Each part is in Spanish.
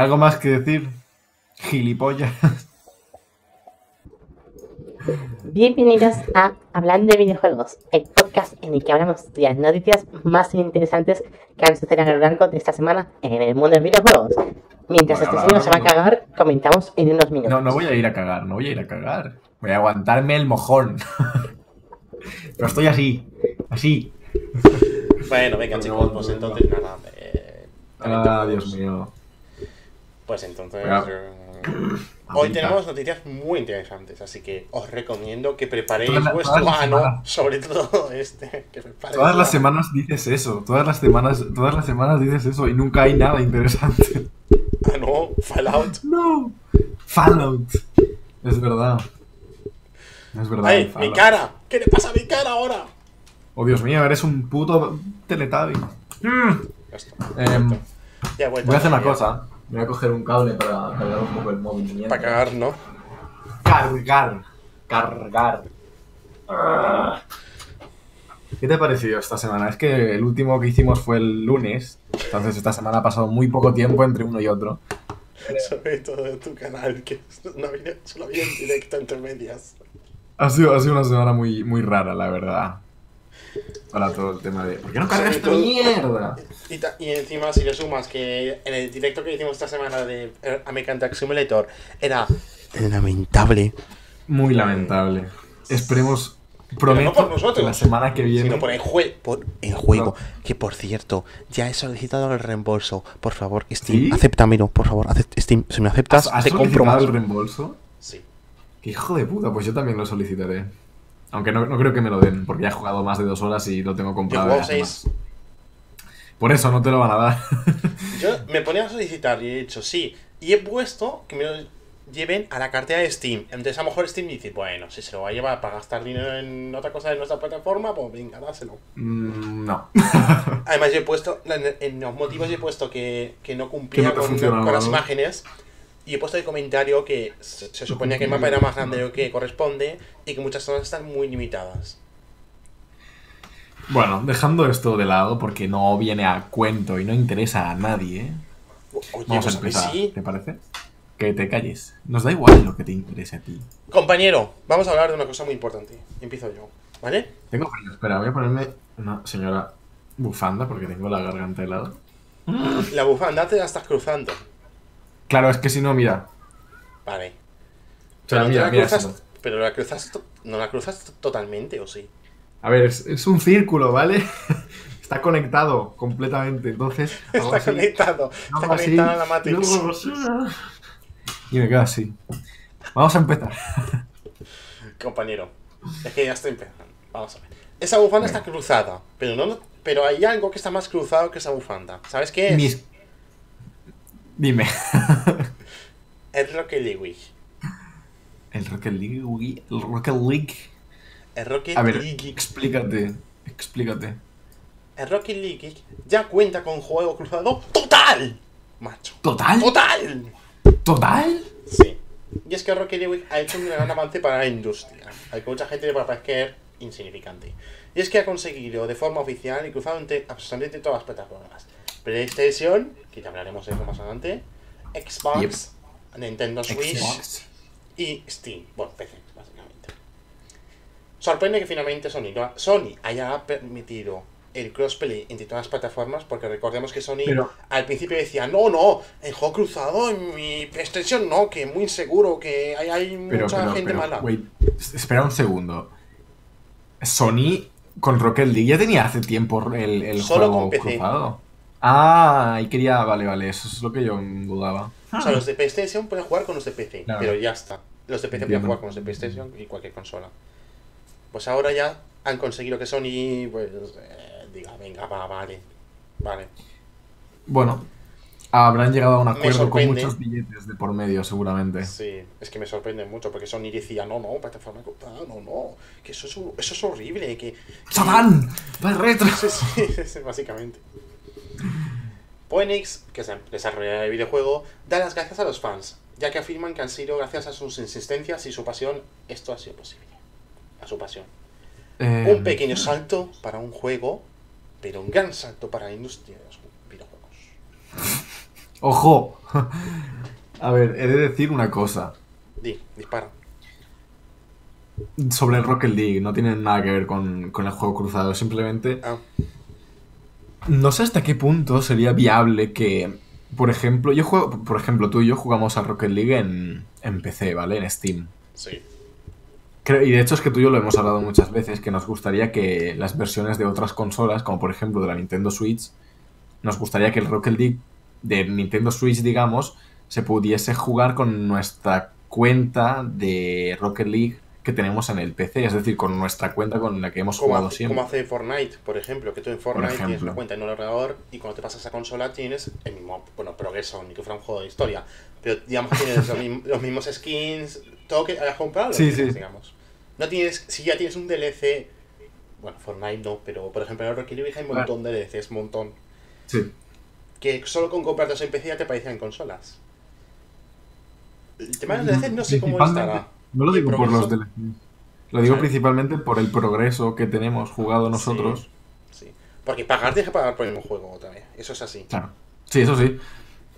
¿Algo más que decir? Gilipollas. Bienvenidos a Hablando de Videojuegos, el podcast en el que hablamos de las noticias más interesantes que han sucedido a lo largo de esta semana en el mundo de los videojuegos. Mientras Bueno, este señor se va a cagar, comentamos en unos minutos. No, no voy a ir a cagar, no voy a ir a cagar. Voy a aguantarme el mojón. Pero estoy así, así. Bueno, venga No, chicos, pues entonces nada. eh, Ah. Dios mío. Pues entonces... Eh, hoy tenemos noticias muy interesantes, así que os recomiendo que preparéis las- vuestro todas las ano, semanas. sobre todo este, que Todas las la- semanas dices eso, todas las semanas, todas las semanas dices eso y nunca hay nada interesante. Ah, no, Fallout. No. Fallout. Es verdad. Es verdad. ¡Ay, mi cara! ¿Qué le pasa a mi cara ahora? Oh, Dios mío, eres un puto teletabi. Mm. Ya está. Em, Ya voy a hacer una Ya. Cosa. Voy a coger un cable para cargar un poco el móvil. Para cagar, ¿no? Cargar. Cargar. ¿Qué te ha parecido esta semana? Es que el último que hicimos fue el lunes. Entonces esta semana ha pasado muy poco tiempo entre uno y otro. Sobre todo en tu canal, que no había, solo había en directo entre medias. Ha sido, ha sido una semana muy, muy rara, la verdad. Para todo el tema de... ¿Por qué no cargas esta mierda? Y, encima, si le sumas que en el directo que hicimos esta semana de eh, American Truck Simulator era lamentable, Muy lamentable. Esperemos... no Prometo por nosotros, que la semana que viene... sino por el, jue- por el juego. No. Que por cierto, ya he solicitado el reembolso. Por favor, Steam, ¿Sí? acéptamelo, por favor. Steam, si me aceptas, ¿Has, has te compro solicitado más. el reembolso? Sí. ¡Qué hijo de puta! Pues yo también lo solicitaré. Aunque no, no creo que me lo den, porque ya he jugado más de dos horas y lo tengo Yo comprado. hace seis. Por eso no te lo van a dar. Yo me ponía a solicitar y he dicho sí. Y he puesto que me lo lleven a la cartera de Steam. Entonces a lo mejor Steam dice, bueno, si se lo va a llevar para gastar dinero en otra cosa de nuestra plataforma, pues venga, dáselo. Mm, no. Además yo he puesto, en, en los motivos yo he puesto que, que no cumplía no con, las imágenes. Y he puesto el comentario que se, se suponía que el mapa era más grande de lo que corresponde y que muchas zonas están muy limitadas. Bueno, dejando esto de lado, porque no viene a cuento y no interesa a nadie, ¿eh? Oye, Vamos pues a mí empezar, sí. ¿te parece? Que te calles. Nos da igual lo que te interese a ti. Compañero, vamos a hablar de una cosa muy importante. Empiezo yo, ¿vale? Tengo frío. Espera, voy a ponerme una señora bufanda porque tengo la garganta helada. La bufanda te la estás cruzando. Claro, es que si no, mira. Vale. O sea, Pero, mira, la mira cruzas, pero la cruzas, no la cruzas to- totalmente, ¿o sí? A ver, es, es un círculo, ¿vale? Está conectado completamente. Entonces, Está así, conectado. Está conectado a la así, Y me quedo así. Vamos a empezar. Compañero, es que ya estoy empezando. Vamos a ver. Esa bufanda está cruzada, pero no, pero hay algo que está más cruzado que esa bufanda. ¿Sabes qué es? Mis- Dime. El Rocket League. El Rocket League. El Rocket League. El Rocket A ver, League. explícate. Explícate. El Rocket League ya cuenta con juego cruzado total. Macho. ¿Total? ¡Total! ¿Total? Sí. Y es que Rocket League ha hecho un gran avance para la industria, al que mucha gente le va a parecer insignificante. Y es que ha conseguido de forma oficial y cruzado entre absolutamente todas las plataformas. PlayStation, que ya hablaremos de eso más adelante, Xbox, Nintendo Switch Xbox. y Steam. Bueno, PC, básicamente. Sorprende que finalmente Sony, no- Sony haya permitido el crossplay entre todas las plataformas, porque recordemos que Sony Pero- al principio decía, no, no, el juego cruzado en mi PlayStation no, que muy inseguro, que hay, hay Pero, mucha pero, gente mala. wait, es- espera un segundo. Sony con Rocket League ya tenía hace tiempo el, el Solo juego con PC. cruzado. Ah, y quería, vale, vale, eso es lo que yo dudaba. O sea, los de PlayStation pueden jugar con los de PC, Claro. pero ya está. Los de PC Entiendo. pueden jugar con los de PlayStation y cualquier consola. Pues ahora ya han conseguido que Sony, pues, eh, diga, venga, va, vale, vale. Bueno, habrán llegado a un acuerdo con muchos billetes de por medio, seguramente. Sí, es que me sorprende mucho porque Sony decía, no, no, plataforma cruzada, no, no, que eso es, eso es horrible, que... ¡Satán! ¡Va retro! Sí, sí, sí, básicamente. Phoenix, que es la desarrolladora del videojuego, da las gracias a los fans, ya que afirman que han sido gracias a sus insistencias y su pasión, esto ha sido posible. A su pasión. Eh, Un pequeño salto para un juego, pero un gran salto para la industria de los videojuegos. ¡Ojo! A ver, he de decir una cosa. Di, dispara. Sobre el Rocket League, no tiene nada que ver con, con el juego cruzado. Simplemente, Ah, no sé hasta qué punto sería viable que, por ejemplo, yo juego, por ejemplo, tú y yo jugamos a Rocket League en, en PC, ¿vale? En Steam. sí. Creo- y de hecho es que tú y yo lo hemos hablado muchas veces, que nos gustaría que las versiones de otras consolas, como por ejemplo de la Nintendo Switch, nos gustaría que el Rocket League de Nintendo Switch, digamos, se pudiese jugar con nuestra cuenta de Rocket League que tenemos en el PC, es decir, con nuestra cuenta con la que hemos Como jugado hace, siempre. como hace Fortnite, por ejemplo, que tú en Fortnite tienes una cuenta en un ordenador y cuando te pasas a consola tienes el mismo, bueno, progreso, ni que fuera un juego de historia. Pero digamos que tienes los, mismos, los mismos skins, todo que hayas comprado, Sí, tienes, sí. digamos. No tienes, si ya tienes un DLC, bueno, Fortnite no, pero por ejemplo en Rocket League hay un montón de DLCs, un montón. Sí. Que solo con comprarlos en PC ya te aparecen en consolas. El tema de los DLCs no sé cómo estará. No lo ¿Y el digo por los? DLCs. Lo digo principalmente por el progreso que tenemos jugado nosotros. Sí. Porque pagar tienes que pagar por el mismo juego otra vez. Eso es así. Claro. Sí, eso sí.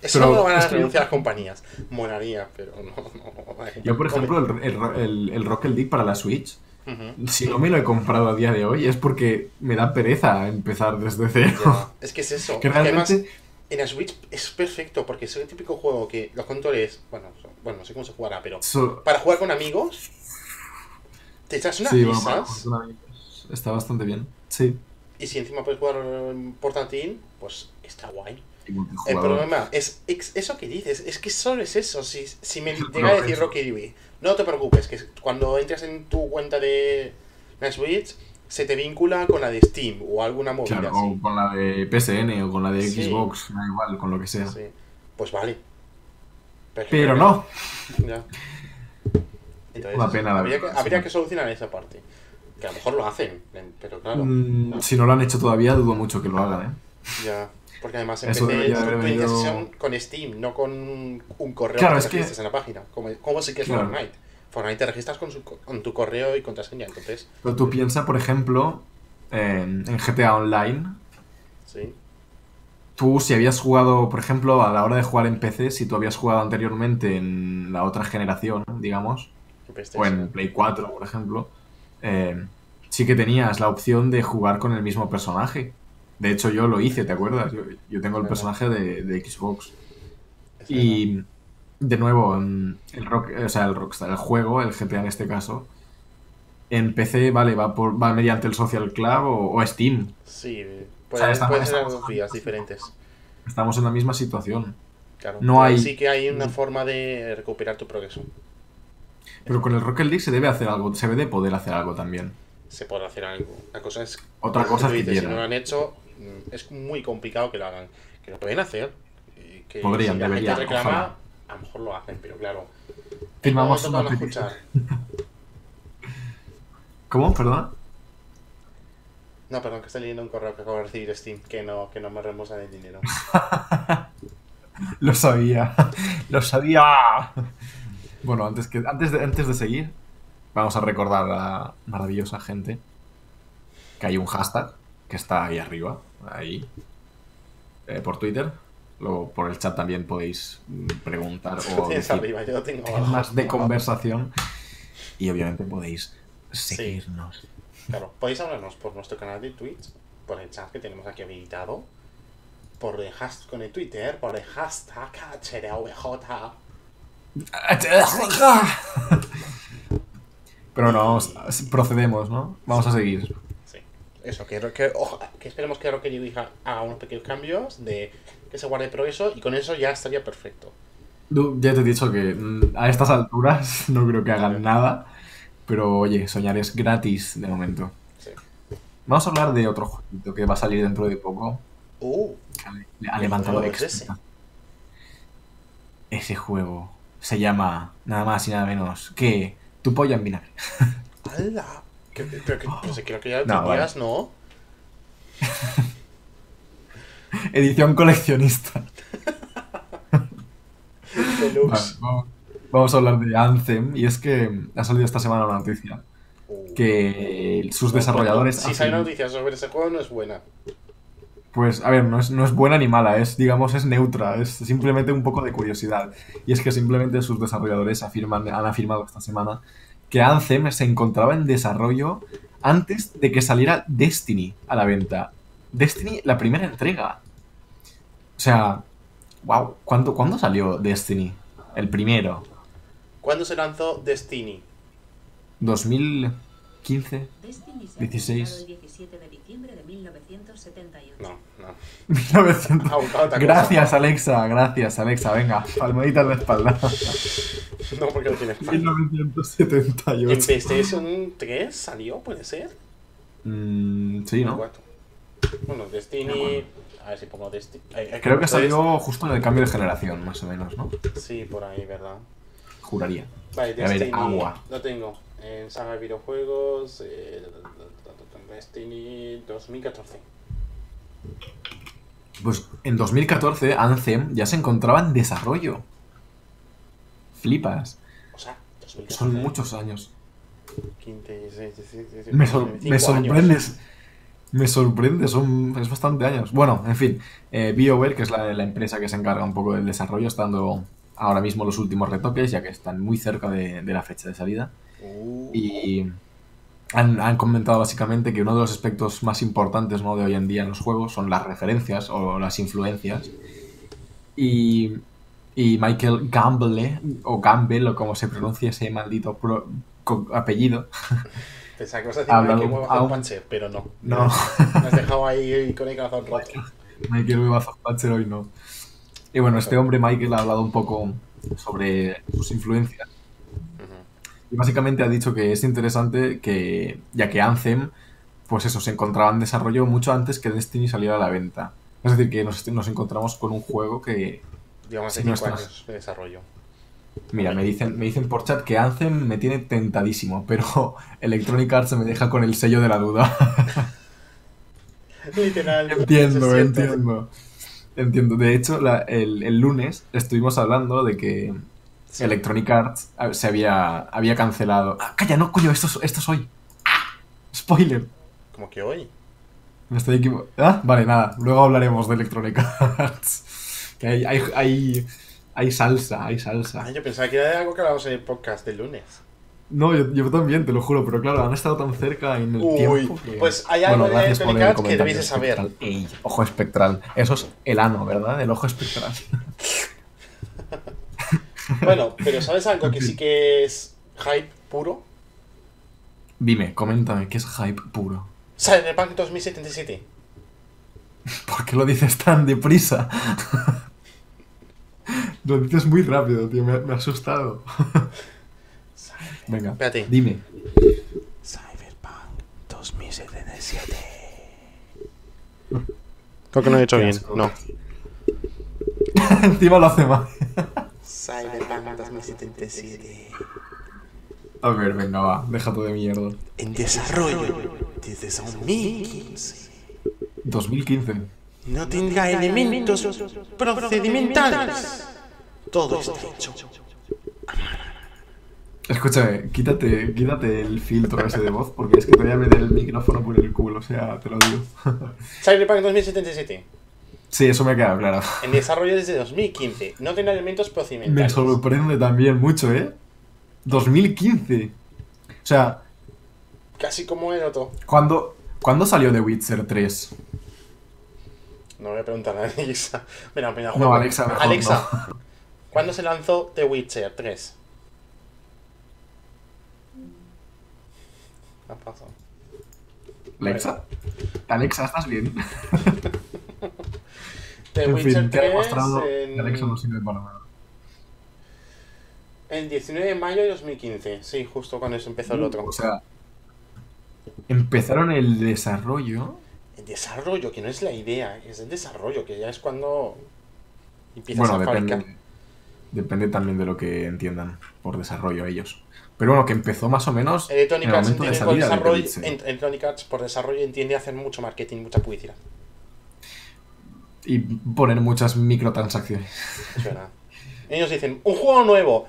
Eso Pero no lo van a es que- renunciar las compañías. Molaría, pero no. no. Yo, por ejemplo, el, el- el- el Rocket League para la Switch, si no me lo he comprado a día de hoy es porque me da pereza empezar desde cero. Ya. Es que es eso. Que Es que además, realmente... en la Switch es perfecto porque es el típico juego que los controles. Bueno, bueno, no sé cómo se jugará, pero. so- Para jugar con amigos, te echas unas sí, risas. está bastante bien. Sí. Y si encima puedes jugar en portátil, pues está guay. El problema es ex- eso que dices, es que solo es eso. Si, si me llega a decir. Rocky Dewey, no te preocupes, que cuando entras en tu cuenta de Switch, se te vincula con la de Steam o alguna movida Claro, así. o con la de PSN o con la de Sí. Xbox, da igual, con lo que sea. Sí. Pues vale. Pero, Pero no. Ya. Entonces, Una pena, la habría, que, verdad, habría sí. que solucionar esa parte. Que a lo mejor lo hacen, pero claro. Mm, si no lo han hecho todavía, dudo mucho que lo hagan, ¿eh? Ya. Porque además en PC venido- con Steam, no con un correo Claro, que es que- en la página. Como, como sí que es Claro. Fortnite. Fortnite te registras con, su- con tu correo y contraseña, entonces, Pero tú piensas, por ejemplo, en, en GTA Online, sí. tú si habías jugado, por ejemplo, a la hora de jugar en PC, si tú habías jugado anteriormente en la otra generación, digamos, o en Play 4, por ejemplo, eh, sí que tenías la opción de jugar con el mismo personaje. De hecho, yo lo hice, ¿te acuerdas? Yo, yo tengo el personaje de, de Xbox. Y de nuevo, mm, el rock, o sea, el Rockstar, el juego, el GTA en este caso, en PC, vale, va por, va mediante el Social Club o, o Steam. Sí, O puede, sea, estamos- puede ser dos vías diferentes. Estamos en la misma situación. Claro. No hay- Sí que hay una forma de recuperar tu progreso. Pero con el Rocket League se debe hacer algo, se debe poder hacer algo también. Se puede hacer algo. La cosa es. Otra cosa que si no lo han hecho, mm, es muy complicado que lo hagan. Que lo pueden hacer. Que Podrían, si la deberían, gente reclama, ojalá. A lo mejor lo hacen, pero claro. Firmamos. ¿Cómo? ¿Perdona? No, perdón, que estoy leyendo un correo que acabo de recibir Steam, que no, que no me reembolsan el dinero. Lo sabía. Lo sabía. Bueno, antes, que, antes, de, antes de seguir, vamos a recordar a la maravillosa gente que hay un hashtag que está ahí arriba, ahí, eh, por Twitter. Luego por el chat también podéis mm, preguntar o decir arriba, yo tengo temas de conversación. Y obviamente podéis seguirnos. Claro, podéis hablarnos por nuestro canal de Twitch, por el chat que tenemos aquí habilitado, por el hashtag con el Twitter, por el hashtag HRVJ. Pero no, vamos, procedemos, ¿no? Vamos a seguir. Sí, eso, que, que, oja- que esperemos que Rocket haga unos pequeños cambios, de que se guarde progreso y con eso ya estaría perfecto. Ya te he dicho que mm, a estas alturas no creo que hagan nada. Pero oye, soñar es gratis de momento. Sí. Vamos a hablar de otro jueguito que va a salir dentro de poco. Uh, que Ha levantado juego es. Ese juego se llama nada más y nada menos que Tu polla en vinagre. ¡Hala! Que- Pero que, pues creo que ya lo No, tenías, ¿no? Edición coleccionista. Deluxe. Vale, vamos, vamos a hablar de Anthem. Y es que ha salido esta semana una noticia Uh. que sus desarrolladores. Si sale hacen- noticias sobre ese juego, no es buena. Pues, a ver, no es, no es buena ni mala, es, digamos, es neutra, es simplemente un poco de curiosidad. Y es que simplemente sus desarrolladores afirman, han afirmado esta semana que Anthem se encontraba en desarrollo antes de que saliera Destiny a la venta. Destiny, la primera entrega. O sea, wow, ¿cuándo, ¿cuándo salió Destiny? El primero. ¿Cuándo se lanzó Destiny? 2015. Destiny se 16. ha publicado el 17 de diciembre de 1978. No, no. 1900. Ah, otra cosa. Gracias, Alexa, gracias, Alexa. Venga, palmaditas de espalda. No, porque no tienes pan. 1978. ¿En PlayStation 3 salió? ¿Puede ser? Mm, sí, ¿no? Cuatro. Bueno, Destiny. A ver si pongo Destiny. Ay, ay, Creo que salió justo en el cambio de generación, más o menos, ¿no? Sí, por ahí, ¿verdad? Juraría. Vale, A ver, Destiny. agua. Lo tengo. En saga de videojuegos. eh, Destiny 2014. Pues en 2014 Anthem ya se encontraba en desarrollo. Flipas. O sea, 2014. Son muchos años. 15, 16, 17, 18, Me, sor- 25 me años. Me sorprende, son es bastante años. Bueno, en fin, eh, BioWare, que es la, la empresa que se encarga un poco del desarrollo, está dando ahora mismo los últimos retoques, ya que están muy cerca de, de la fecha de salida. Uh, Y han, han comentado básicamente que uno de los aspectos más importantes ¿no? de hoy en día en los juegos son las referencias o las influencias. Y, y Michael Gamble, o Gamble, o como se pronuncia ese maldito apellido, Pensaba que vas a decir Hablado- mueva aún- Panche, pero no. No. Me has dejado ahí con el corazón roto. Michael Webazo hoy no. Y bueno, este hombre Michael ha hablado un poco sobre sus influencias. Y básicamente ha dicho que es interesante que, ya que Anthem, pues eso, se encontraba en desarrollo mucho antes que Destiny saliera a la venta. Es decir, que nos, nos encontramos con un juego que, Digamos, no 5 estás- años de desarrollo. Mira, me dicen, me dicen por chat que Anthem me tiene tentadísimo, pero Electronic Arts me deja con el sello de la duda. Literal. Entiendo, entiendo. Entiendo. De hecho, la- el, el lunes estuvimos hablando de que Sí. Electronic Arts ah, se había, había cancelado. Ah, calla, no, coño, esto es, esto es hoy. ¡Ah! Spoiler. Como que hoy. Me estoy equivocando. Ah, vale, nada. Luego hablaremos de Electronic Arts. Que hay, hay, hay, hay salsa, hay Ah, salsa. yo pensaba que era de algo que hablábamos en el podcast del lunes. No, yo, yo también, te lo juro, pero claro, han estado tan cerca en el Uy, tiempo. que- pues hay algo de gracias por Electronic que debéis de saber. Ey, ojo espectral. Eso es el ano, ¿verdad? El ojo espectral. Bueno, pero ¿sabes algo que sí que es hype puro? Dime, coméntame, ¿qué es hype puro? Cyberpunk 2077. ¿Por qué lo dices tan deprisa? lo dices muy rápido, tío, me, me ha asustado. Venga, Espérate. dime. Cyberpunk 2077. Creo que no he hecho bien. asco. No. Encima lo hace mal. Cyberpunk 2077. A ver, venga, va, déjate de mierda. En desarrollo desde 2015. 2015. No tendrá elementos procedimentales. Todo está hecho. Escúchame, quítate, quítate el filtro ese de voz, porque es que te voy a meter el micrófono por el culo, o sea, te lo digo. Cyberpunk 2077. sí, eso me ha quedado claro. En desarrollo desde 2015. No tendrá elementos Me procedimentales. sorprende también mucho, ¿eh? 2015. O sea, Casi como el otro. ¿cuándo, ¿cuándo salió The Witcher 3? No voy a preguntar a Alexa. Mira, mira, No, juego. Alexa, mejor Alexa, ¿cuándo se lanzó The Witcher 3? ¿Qué ha pasado? Alexa. Alexa, ¿estás bien? The en Witcher fin, te ha 3 demostrado en... que Alexa no sirve para nada. el 19 de mayo de 2015. Sí, justo cuando se empezó el otro. O sea, empezaron el desarrollo. El desarrollo, que no es la idea, es el desarrollo, que ya es cuando empiezas Bueno, a fabricar. depende, depende también de lo que entiendan por desarrollo ellos. Pero bueno, que empezó más o menos en Electronic el Arts momento de salida desarrollo, en- Electronic Arts por desarrollo entiende hacer mucho marketing, mucha publicidad. Y poner muchas microtransacciones. Es verdad. Ellos dicen, un juego nuevo.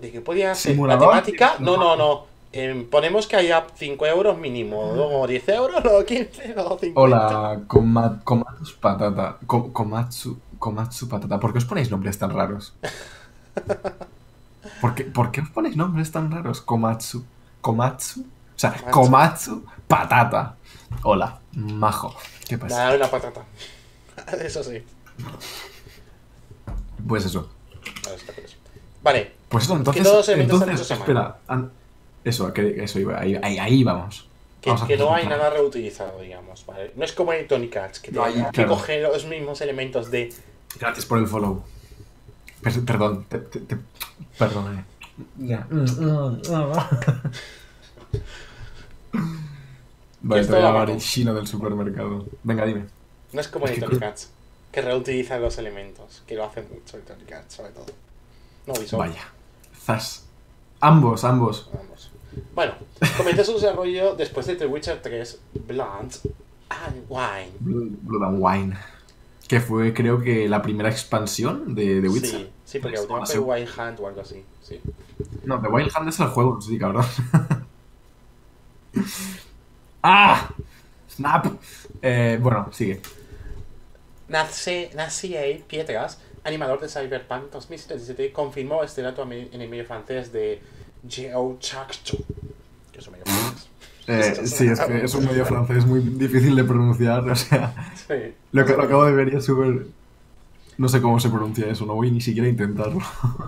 ¿De qué podía ser? ¿La Simulador. temática? No, no, no. Em, ponemos que haya 5 euros mínimo, luego 10 euros, luego 15, luego 50. Hola, Komatsu Patata. Ko- Komatsu, Komatsu Patata. ¿Por qué os ponéis nombres tan raros? ¿Por qué, por qué os ponéis nombres tan raros? Komatsu. Komatsu. O sea, Komatsu. Komatsu Patata. Hola, majo. ¿Qué pasa? Dale una patata. Eso sí. Pues eso. Vale, Pues eso, entonces. entonces espera. an- Eso, que, eso iba. Ahí, ahí, ahí vamos. que, Vamos a que no hay nada reutilizado, digamos. ¿vale? No es como en Tony Cats, que No, tiene ahí, que claro. coger los mismos elementos de. Gracias por el follow. Per- perdón, te, te, te- perdóname. Ya. Vale, te voy a llamar el chino del supermercado. Venga, dime. No es como en Tony Cats, que reutilizan los elementos, que lo hacen mucho en Tony Cats, sobre todo. No. Vaya. Zas. Ambos, ambos. Bueno, comenzó su desarrollo después de The Witcher 3, Blood and Wine. Blood Blood and Wine. Que fue, creo que, la primera expansión de The Witcher. Sí, sí, porque la última fue. Wild Hunt o algo así. Sí. No, The Wild Hunt es el juego, sí, cabrón. ¡Ah! ¡Snap! Eh, bueno, sigue. Nace, Nacier Pietras, animador de Cyberpunk 2077, confirmó este dato en el medio francés de Geo Chaccho. Que es un medio francés. Eh, sí, es que es un medio francés muy difícil de pronunciar, o sea... Sí. Lo, que- lo acabo de ver y es súper... No sé cómo se pronuncia eso, no voy ni siquiera a intentarlo.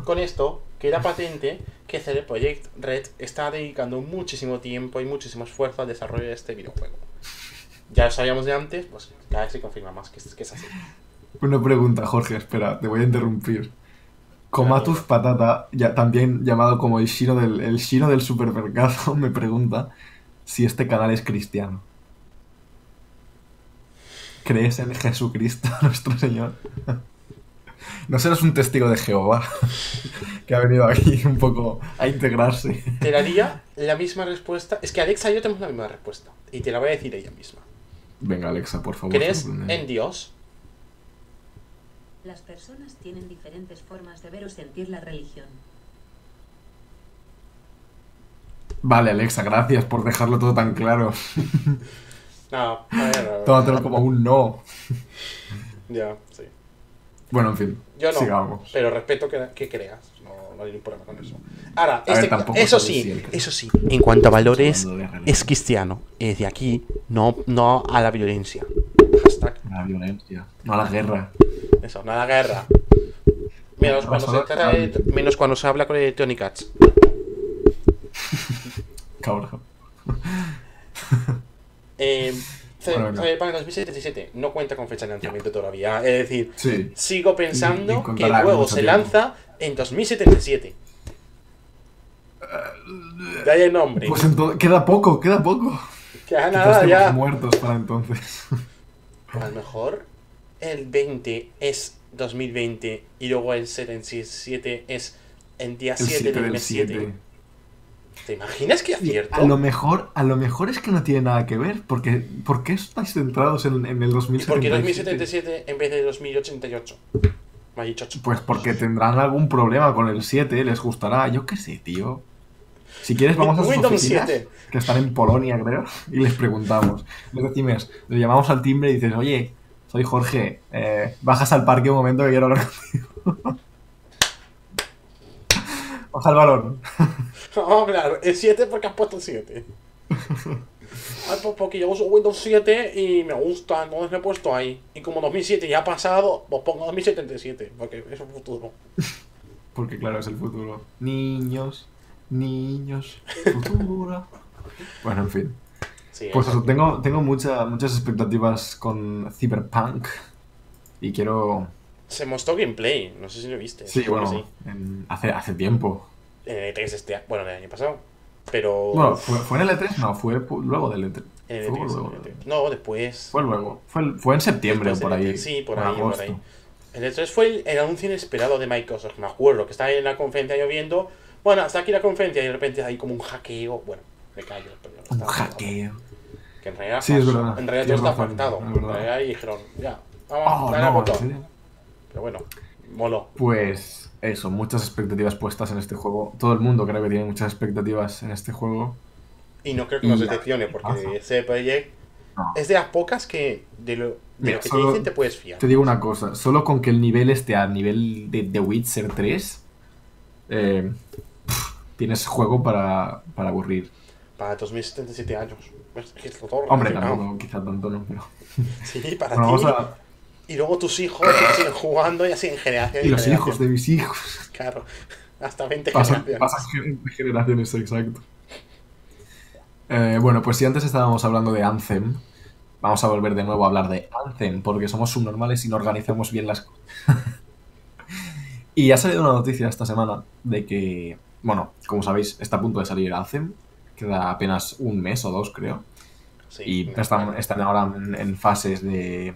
Con esto, queda patente que CD Projekt Red está dedicando muchísimo tiempo y muchísimo esfuerzo al desarrollo de este videojuego. Ya lo sabíamos de antes, pues cada vez se confirma más que es, que es así. Una pregunta, Jorge, espera, te voy a interrumpir. Comatus Patata, ya, también llamado como el Shino del, el del supermercado, me pregunta si este canal es cristiano. ¿Crees en Jesucristo, nuestro Señor? No serás un testigo de Jehová que ha venido aquí un poco a integrarse. Te daría la misma respuesta. Es que Alexa y yo tenemos la misma respuesta. Y te la voy a decir ella misma. Venga, Alexa, por favor. ¿Crees en Dios? Las personas tienen diferentes formas de ver o sentir la religión. Vale, Alexa, gracias por dejarlo todo tan claro. No, a ver, a ver. Tómatelo como un no. Ya, sí. Bueno, en fin. Yo no, Sigamos. pero respeto que, que creas. No, no hay ningún problema con eso. Ahora, ver, este- tampoco eso sí, eso sí. En cuanto a valores, es cristiano. Es de aquí, no, no a la violencia. Hashtag. A la violencia, no a la guerra. Eso, no a la guerra. Menos No, cuando, se solo- trata de- menos cuando se habla con el Tony Cats. Cabrón. Eh, Bueno, venga. Cyberpunk 2077 no cuenta con fecha de lanzamiento todavía. Es decir, Sí. sigo pensando que el juego se tiempo. lanza en 2077. De ahí el nombre. Pues queda poco, queda poco. Que ya Quizás nada, ya. muertos para entonces. A lo mejor el 20 es 2020 y luego el 77 es el día El 7 7 del mes 7. 7. ¿Te imaginas que acierto? A lo mejor, a lo mejor es que no tiene nada que ver, porque ¿por qué estáis centrados en, en el ¿Y 2077? por qué 2077 en vez de 2088? Me ha dicho ocho. Pues porque tendrán algún problema con el 7, les gustará, yo qué sé, tío. Si quieres vamos a sus oficinas, 7. que están en Polonia, creo, y les preguntamos. Les decimos, le llamamos al timbre y dices, oye, soy Jorge, eh, bajas al parque un momento que quiero hablar contigo. Baja el balón. No, claro, el 7 porque has puesto el 7. Ay, pues porque yo uso Windows 7 y me gusta, entonces lo he puesto ahí. Y como 2007 ya ha pasado, pues pongo 2077, porque es un futuro. Porque claro, es el futuro. Niños, niños, futuro. bueno, en fin. Sí, Pues eso, tengo, tengo mucha- muchas expectativas con Cyberpunk. Y quiero... Se mostró gameplay, no sé si lo viste. Sí, bueno, en- hace, hace tiempo. En el E3 este año, bueno, el año pasado. Pero. Bueno, ¿fue, ¿fue en el E3? No, fue luego del E3. en el Fue E3, luego. en el E3. No, después. Fue luego. Fue, fue en septiembre o por ahí. E3, sí, por ahí, por ahí. El E3 fue el, el anuncio inesperado de Microsoft, me acuerdo, que estaba en la conferencia yo viendo. Bueno, hasta aquí la conferencia y de repente hay como un hackeo. Bueno, me callo. Pero Un hackeo. Que en realidad, Sí, es verdad. En realidad todo está razón, pactado. es En verdad. realidad y dijeron, ya, vamos, Oh, no, ¿en botón. Pero bueno, Moló. Pues eso, muchas expectativas puestas en este juego. Todo el mundo creo que tiene muchas expectativas en este juego. Y no creo que nos decepcione, porque ese Project No. es de las pocas que de lo, de Mira, lo que solo- te dicen te puedes fiar. Te digo una cosa, solo con que el nivel esté a nivel de The Witcher 3, eh, pff, tienes juego para, para aburrir. Para 2077 años. Es todo Hombre, tampoco, quizá tanto no, pero... Sí, para Bueno, ti. a... Y luego tus hijos siguen jugando y así en generación. Y los hijos de mis hijos. Claro, hasta 20 Pasan, generaciones. pasan gener- generaciones, exacto. Eh, bueno, pues si antes estábamos hablando de Anthem, vamos a volver de nuevo a hablar de Anthem, porque somos subnormales y no organizamos bien las cosas. y ha salido una noticia esta semana de que, bueno, como sabéis, está a punto de salir Anthem, queda apenas un mes o dos, creo, Sí, y están, ahora en, en fases de,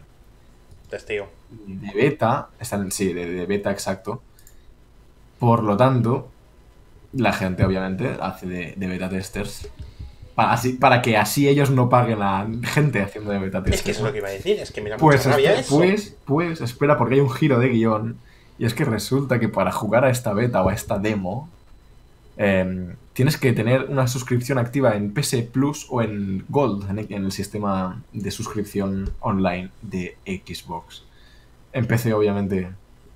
Testeo. de beta, están, sí, de, de beta exacto. Por lo tanto, la gente obviamente hace de, de beta testers. Para, así, para que así ellos no paguen a gente haciendo de beta testers. Es que eso es lo que iba a decir, es que me da pues, mucha rabia espera, eso. pues, pues, espera, porque hay un giro de guion. Y es que resulta que para jugar a esta beta o a esta demo, em, tienes que tener una suscripción activa en PS Plus o en Gold, en, en el sistema de suscripción online de Xbox. En PC, obviamente,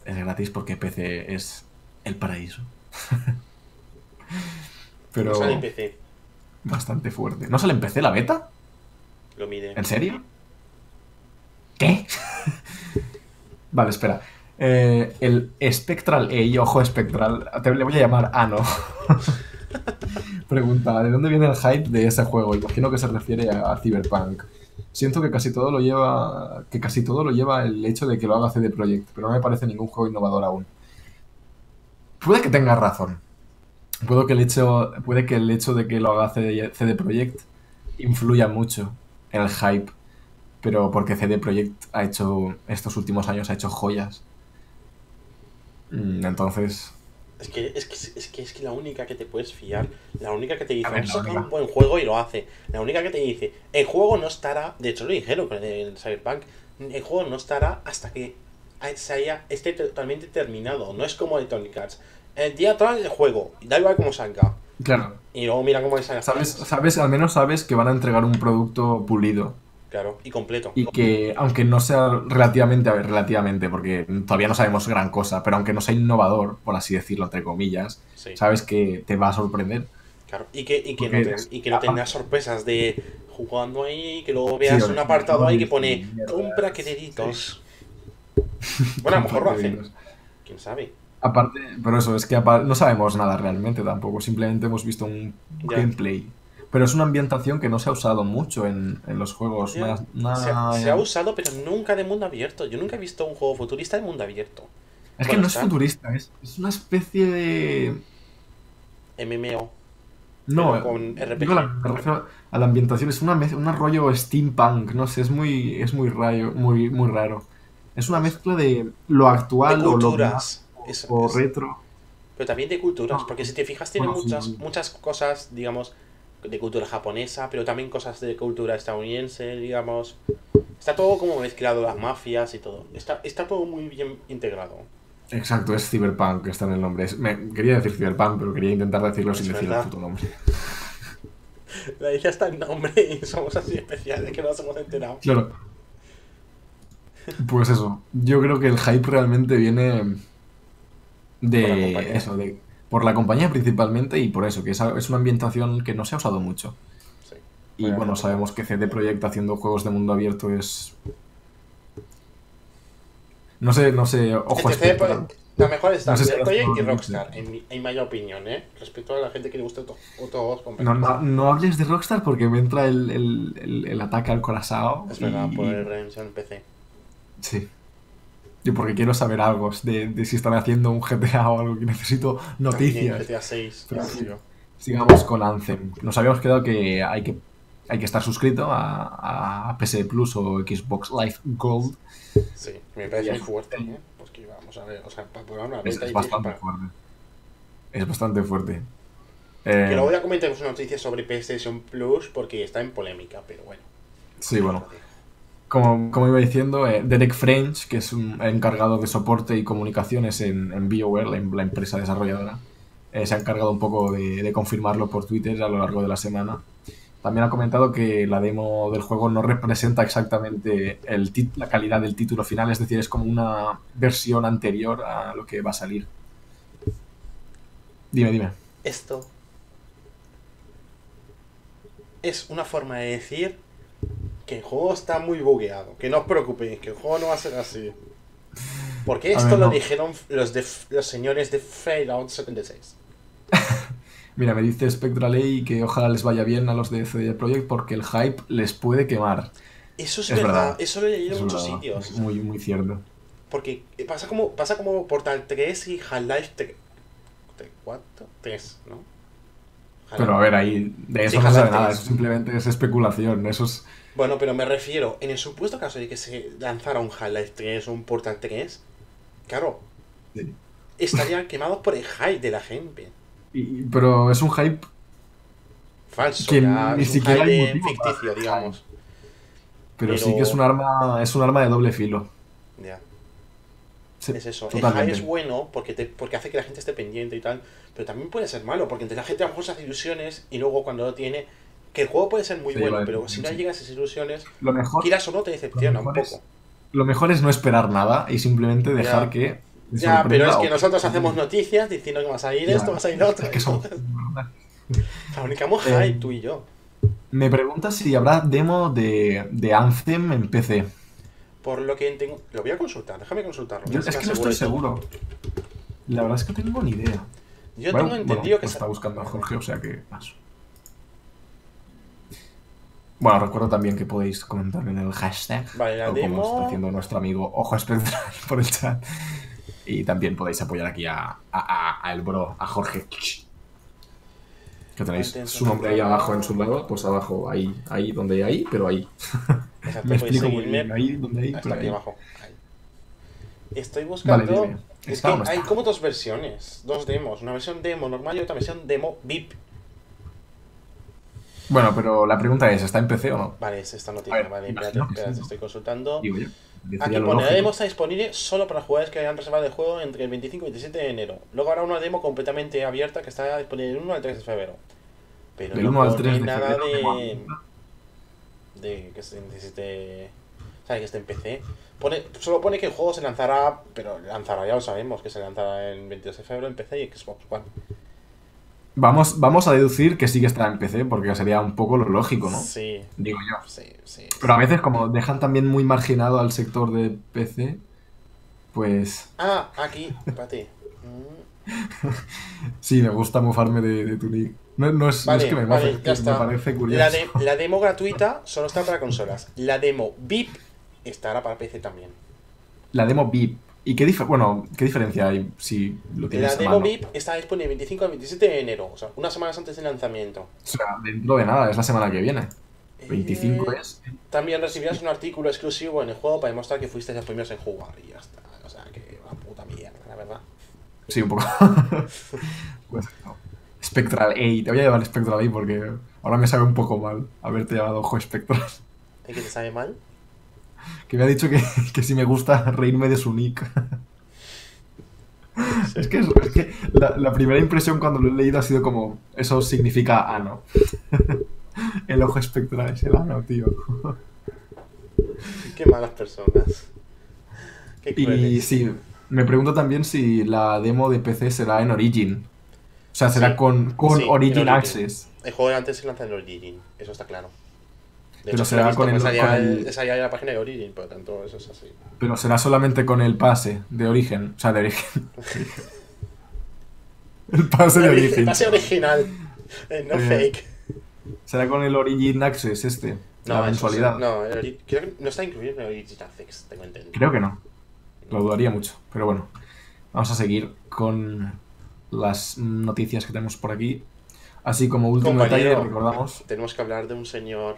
es gratis porque PC es el paraíso. Pero No sale en PC, bastante fuerte. ¿No sale en PC la beta? lo mide. ¿En serio? ¿Qué? vale, espera. Eh, el Spectral y ojo Spectral, te le voy a llamar Ano. Pregunta, ¿de dónde viene el hype de ese juego? Imagino que se refiere a, Cyberpunk. Siento que casi todo lo lleva que casi todo lo lleva el hecho de que lo haga CD Projekt, pero no me parece ningún juego innovador aún. Puede que tengas razón. Puede que el hecho, puede que el hecho de que lo haga CD, CD Projekt influya mucho en el hype, pero porque CD Projekt ha hecho estos últimos años ha hecho joyas. Mm, Entonces, Es que, es, que, es, que, es que la única que te puedes fiar, la única que te dice, vamos a sacar un buen juego y lo hace. La única que te dice, el juego no estará, de hecho lo dijeron con el Cyberpunk, el juego no estará hasta que se haya, esté totalmente terminado. No es como Electronic Arts. El día tal el juego, da igual cómo salga. claro, Y luego mira cómo sale. sabes, sabes, al menos sabes que van a entregar un producto pulido Claro, y completo. y que aunque no sea relativamente, a ver, relativamente, porque todavía no sabemos gran cosa, pero aunque no sea innovador, por así decirlo entre comillas, Sí, sabes que te va a sorprender. claro. Y que, y que, Porque no, te- y que no tengas sorpresas de jugando ahí y que luego veas Sí, un apartado ahí que pone mierda, compra créditos. Bueno, a lo mejor lo hacen. ¿Quién sabe? Aparte, pero eso, es que no sabemos nada realmente tampoco, simplemente hemos visto un Ya. gameplay. Pero es una ambientación que no se ha usado mucho en, en los juegos. Una- Se, ha, una- se ha usado, pero nunca de mundo abierto. Yo nunca he visto un juego futurista de mundo abierto. es que no es futurista, es, es una especie de... MMO. No, con RPG. digo la- me refiero a la ambientación, es una un rollo steampunk, no sé, es muy, es muy, rayo, muy, muy raro. Es una mezcla de lo De actual o lo o retro. pero también de culturas. Porque si te fijas, tiene Bueno, sí, muchas, sí. muchas cosas, digamos, de cultura japonesa, pero también cosas de cultura estadounidense, digamos. Está todo como mezclado, las mafias y todo. Está, está todo muy bien integrado. Exacto, es Cyberpunk, está en el nombre. Es- me, quería decir Cyberpunk, pero quería intentar decirlo Es sin decir el puto nombre. La dice hasta el nombre y somos así especiales que no nos hemos enterado. Claro. Pues eso, yo creo que el hype realmente viene de eso, de por la compañía principalmente y por eso, que es, es una ambientación que no se ha usado mucho. Sí. Y Bueno, bueno, no. sabemos que CD Projekt haciendo juegos de mundo abierto es... No sé, no sé, ojo. Projekt- la mejor está No sé si Projekt y Rockstar, en mi, en mi opinión, ¿eh? Respecto a la gente que le gusta otro- otros No, no, no hables de Rockstar porque me entra el, el- el- el ataque al corazón. Es verdad, y- por el Redemption en PC. Sí. Yo porque quiero saber algo de, de si están haciendo un GTA o algo que necesito noticias. GTA 6. Pero sí. Sigamos con Anthem. Nos habíamos quedado que hay que, hay que estar suscrito a, a PS Plus o Xbox Live Gold. Sí, me parece muy fuerte, ¿eh? Porque vamos a ver, o sea, para poner una Es, venta es y bastante para- fuerte. Es bastante fuerte. Que Eh, luego ya comentaremos una noticia sobre PlayStation Plus porque está en polémica, pero bueno. sí, bueno. Como, como iba diciendo, eh, Derek French, que es un encargado de soporte y comunicaciones en, BioWare, la, em- empresa desarrolladora, eh, se ha encargado un poco de, de confirmarlo por Twitter a lo largo de la semana. También ha comentado que la demo del juego no representa exactamente el la calidad del título final, es decir, es como una versión anterior a lo que va a salir. Dime, dime. Esto es una forma de decir que el juego está muy bugueado. Que no os preocupéis, que el juego no va a ser así. Porque esto ver, lo no. dijeron los, de, los señores de Fallout 76. Mira, me dice Spectral A que ojalá les vaya bien a los de CD Projekt porque el hype les puede quemar. Eso es, Es verdad, verdad. eso lo he leído en muchos verdad, sitios. es muy, muy cierto. Porque pasa como, pasa como Portal 3 y Half-Life 3. ¿Cuánto? 3, ¿no? Pero a ver, ahí de eso Sí, no se sabe nada, 3. eso simplemente es especulación. Eso es. Bueno, pero me refiero, en el supuesto caso de que se lanzara un Half-Life 3 o un Portal 3, claro, sí. estarían quemados por el hype de la gente. Y- pero es un hype. Falso, Que ya, ni es siquiera hype ficticio, el digamos. Pero, Pero- sí que es un arma. Es un arma de doble filo. Ya, Sí, es eso. El totalmente. hype es bueno porque, te, porque hace que la gente esté pendiente y tal, pero también puede ser malo porque entre la gente a lo mejor se hace ilusiones y luego cuando lo tiene, que el juego puede ser muy Sí, bueno, vale, pero si no llegas a esas ilusiones, Lo mejor, quieras o no te decepciona un es- poco. lo mejor es no esperar nada y simplemente dejar Ya. que. Ya, pero es que o- nosotros hacemos noticias diciendo que va a salir Ya, esto, va a salir otro. Es que son- Fabricamos Eh, tú y yo. Me pregunta si habrá demo de, de Anthem en PC. Por lo que tengo. Lo voy a consultar, déjame consultarlo. Yo es que no estoy seguro. La verdad es que no tengo ni idea. Yo Bueno, tengo bueno, entendido que. pues está buscando a Jorge, o sea que paso. Bueno, recuerdo también que podéis comentar en el hashtag, Vale, la o como está haciendo nuestro amigo Ojo Espectral por el chat. Y también podéis apoyar aquí a, a, a- a el bro, a Jorge. Que tenéis su nombre ahí abajo en su lado, pues abajo, ahí, ahí donde hay, pero ahí. Exacto, Me explico muy seguirme bien, ahí donde hay, hasta pero aquí ahí. abajo. Ahí. Estoy buscando. Vale. Es ¿Está que hay como dos versiones, dos demos. Una versión demo normal y otra versión demo VIP. Bueno, pero la pregunta es, ¿está en PC o no? Vale, es esta A noticia. ver, vale, espérate, ¿no? estoy consultando. Digo yo. Aquí pone, la demo está disponible solo para jugadores que hayan reservado el juego entre el 25 y 27 de enero. Luego habrá una demo completamente abierta que está disponible del 1 al 3 de febrero. Pero Del no 1 al pone 3 de nada febrero. de, de que se necesite... O sea, que esté en PC. Pone, solo pone que el juego se lanzará, pero lanzará, ya lo sabemos, que se lanzará el 22 de febrero en PC y Xbox One. Vamos, vamos a deducir que sí que estará en PC, porque sería un poco lo lógico, ¿no? Sí, Digo yo. sí, sí. Pero a veces, como dejan también muy marginado al sector de PC, pues Ah, aquí, espérate. Mm, sí, me gusta mofarme de, de tu nick. No, no es, no Vale, es que me vale, mofe, ya que me parece La, curioso. de- la demo gratuita solo está para consolas. La demo VIP estará para PC también. La demo VIP. ¿Y qué, dif- bueno, qué diferencia hay si lo tienes La demo? VIP está disponible el 25 al 27 de enero, o sea, unas semanas antes del lanzamiento. O sea, dentro de nada, es la semana que viene. 25 Eh, es. También recibirás un artículo exclusivo en el juego para demostrar que fuiste los primeros en jugar y ya está. O sea, que una puta mierda, la verdad. Sí, un poco. pues no. Spectral A. Te voy a llevar Spectral A porque ahora me sabe un poco mal haberte llamado Ojo Spectral. ¿Es que te sabe mal? Que me ha dicho que, que si me gusta reírme de su nick. es que, es, es que la, la primera impresión cuando lo he leído ha sido como, eso significa ano. el ojo espectral es el ano, tío. Qué malas personas. Qué y sí, me pregunto también si la demo de PC será en Origin. O sea, será Sí. con, con Sí, Origin Origin. Access. El juego de antes se lanza en Origin, eso está claro. De Pero hecho, será con el- me salía, con el- la página de Origin, por lo tanto, eso es así. Pero será solamente con el pase de origen. O sea, de origen. el pase de origen. Pase original, eh, no Eh, fake. Será con el Origin Access este. la eso mensualidad. sí, no, el creo que no está incluido en el Origin Access, tengo entendido. Creo que no. Lo dudaría mucho. Pero bueno. Vamos a seguir con las noticias que tenemos por aquí. Así como último Compañero, detalle, recordamos. Tenemos que hablar de un señor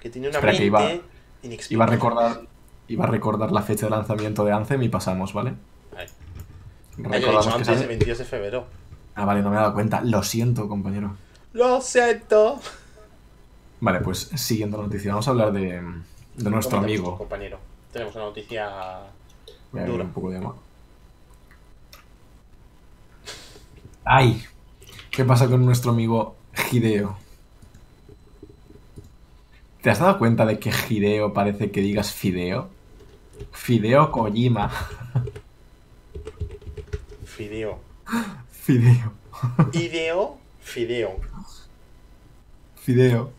que tiene una Espera, que mente iba- inexplicable. Iba a recordar. Iba a recordar la fecha de lanzamiento de Anthem y pasamos, ¿vale? Vale. Ah, yo he dicho antes, el sale- 22 de febrero. Ah, vale, no me he dado cuenta. Lo siento, compañero. Lo siento. Vale, pues siguiendo la noticia, vamos a hablar de, de nuestro amigo. compañero. Tenemos una noticia. Voy a Duro. un poco de agua. ¡Ay! ¿Qué pasa con nuestro amigo Hideo? ¿Te has dado cuenta de que Hideo parece que digas Fideo? Fideo Kojima. Fideo. Fideo. Ideo. Fideo. Fideo.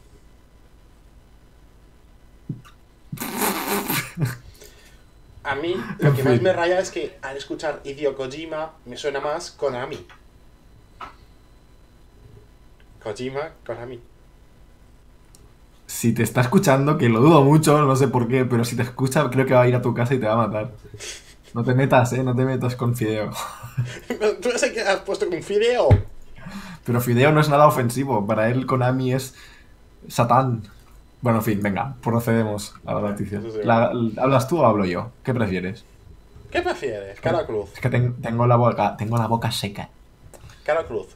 A mí lo que más me raya es que al escuchar Hideo Kojima me suena más Konami. Kojima, Konami. Si te está escuchando, que lo dudo mucho, no sé por qué, pero si te escucha, creo que va a ir a tu casa y te va a matar. No te metas, eh, no te metas con Fideo. ¿Tú eres el que has puesto un Fideo? Pero Fideo no es nada ofensivo. Para él, Konami es Satán. Bueno, en fin, venga, procedemos a la noticia. Eso sí. La- ¿Hablas tú o hablo yo? ¿Qué prefieres? ¿Qué prefieres? ¿Cara cruz? Es que ten- tengo, la boca, tengo la boca seca. ¿Cara cruz?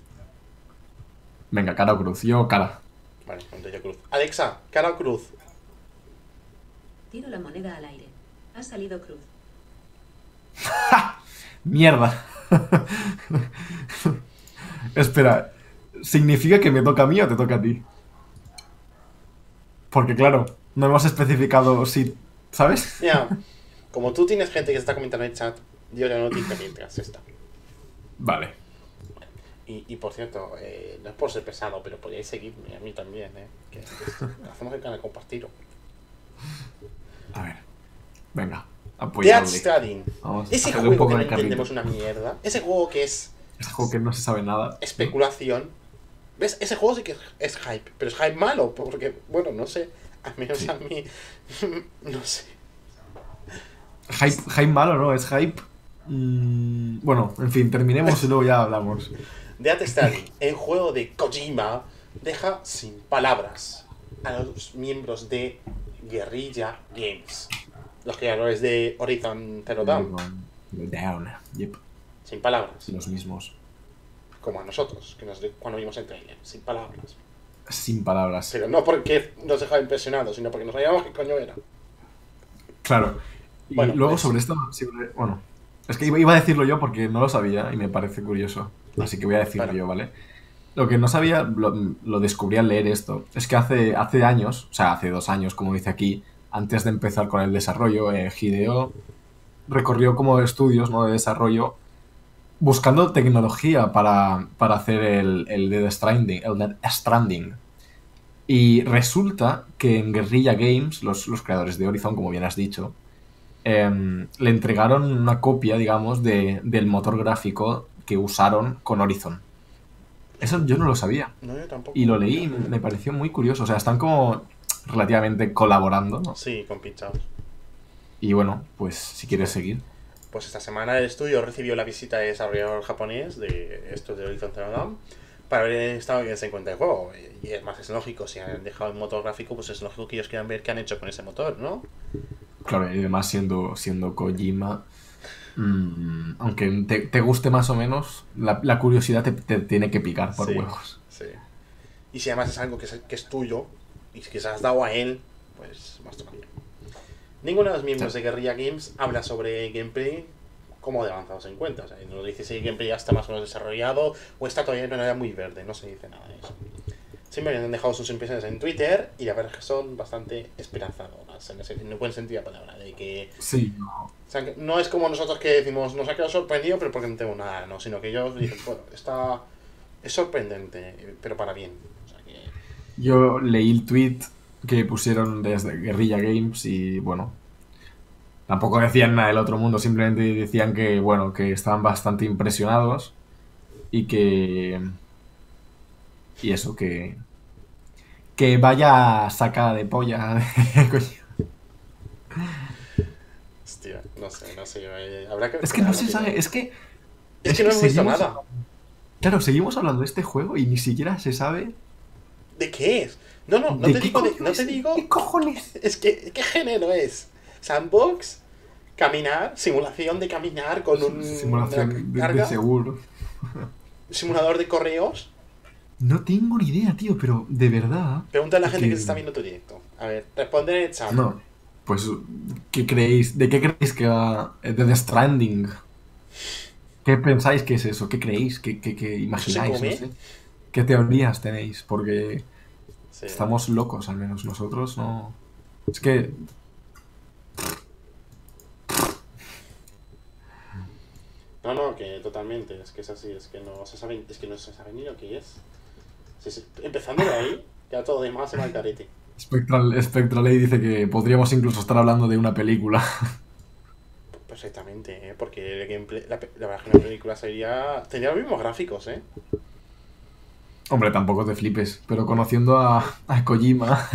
Venga, cara o cruz. Yo, cara. Vale, yo cruz. Alexa, ¿cara o cruz? Tiro la moneda al aire. Ha salido cruz. ¡Mierda! Espera, ¿significa que me toca a mí o te toca a ti? Porque claro, no hemos especificado si... ¿Sabes? Mira, como tú tienes gente que está comentando en el chat, yo la noticia mientras está. Vale. Y, y por cierto, eh, no es por ser pesado, pero podríais seguirme a mí también, ¿eh? Que, que hacemos el canal compartido. A ver. Venga, Death apoyadle. Stranding. Vamos a Ese un juego poco que no entendemos una mierda. Ese juego que es Ese juego que no se sabe nada. especulación. ¿Ves? Ese juego sí que es, es hype. Pero es hype malo, porque, bueno, no sé. Al menos a mí. no sé. Hype, hype malo, ¿no? Es hype. mm, bueno, en fin, terminemos y luego ya hablamos. Death Stranding, el juego de Kojima, deja sin palabras a los miembros de Guerrilla Games. Los creadores de Horizon Zero Dawn. Down. Yep, Sin palabras. los mismos. Como a nosotros, que nos cuando vimos el trailer. Sin palabras. Sin palabras. Pero no porque nos dejaba impresionados, sino porque no sabíamos qué coño era. Claro. Y Bueno, luego pues- sobre esto, sobre- bueno, es que iba a decirlo yo porque no lo sabía y me parece curioso. Así que voy a decirlo Claro. yo, ¿vale? Lo que no sabía, lo, lo descubrí al leer esto, es que hace, hace años, o sea, hace dos años, como dice aquí, antes de empezar con el desarrollo, eh, Hideo recorrió como estudios ¿no? de desarrollo buscando tecnología para, para hacer el, el Death Stranding, el Death Stranding. Y resulta que en Guerrilla Games, los, los creadores de Horizon, como bien has dicho, em, le entregaron una copia, digamos, de- del motor gráfico que usaron con Horizon. Eso yo no lo sabía. No, yo tampoco. Y lo leí y me pareció muy curioso. O sea, están como relativamente colaborando, ¿no? Sí, con pinchados. Y bueno, pues si quieres seguir. Pues esta semana el estudio recibió la visita de desarrollador japonés de esto de Horizon Zero Dawn para ver el estado que se encuentra el juego. Y es más, es lógico, si han dejado el motor gráfico, pues es lógico que ellos quieran ver qué han hecho con ese motor, ¿no? Claro, y además siendo, siendo Kojima, mm, aunque te, te guste más o menos, la, la curiosidad te, te tiene que picar por Sí. huevos. Sí. Y si además es algo que es, que es tuyo y que se has dado a él, pues más todavía. Ninguno de los miembros Sí. de Guerrilla Games habla sobre gameplay como de avanzado se encuentra. O sea, no dice si el gameplay ya está más o menos desarrollado o está todavía en una área muy verde, no se dice nada de eso. Simplemente han dejado sus impresiones en Twitter y la verdad es que son bastante esperanzadoras, en, ese, en el buen sentido de la palabra. De que, Sí, o sea, que no es como nosotros que decimos, nos ha quedado sorprendido, pero porque no tenemos nada, no, sino que ellos dicen, bueno, está, es sorprendente, pero para bien. O sea, que, yo leí el tweet que pusieron desde Guerrilla Games y bueno, tampoco decían nada del otro mundo, simplemente decían que bueno, que estaban bastante impresionados y que y eso que que vaya sacada de polla hostia, no sé, no sé. habrá que Es que no se sabe, es que Es que no hemos visto nada. Claro, seguimos hablando de este juego y ni siquiera se sabe ¿De qué es? No, no, no de te digo, de- no te digo. ¿Qué cojones? Es que, ¿qué género es? Sandbox, caminar, simulación de caminar con un Simulación de, seguro. simulador de correos. No tengo ni idea, tío, pero de verdad. Pregunta a la gente Que- que se está viendo tu directo. A ver, responde en el chat. No. pues, ¿qué creéis? ¿De qué creéis que va de The Stranding? ¿Qué pensáis que es eso? ¿Qué creéis? ¿Qué, qué- qué imagináis? No sé. ¿Qué teorías tenéis? Porque Sí. estamos locos, al menos nosotros, ¿no? Es que No, no, que totalmente, es que es así, es que no se sabe, es que no se sabe ni lo que es. Sí, sí, Empezando de ahí, ya todo demás se va al carete. Spectral, Spectral dice que podríamos incluso estar hablando de una película. Perfectamente, ¿eh? porque el gameplay- la, la verdad es que la película sería. Tendría los mismos gráficos, ¿eh? Hombre, tampoco te flipes, pero conociendo a, a Kojima.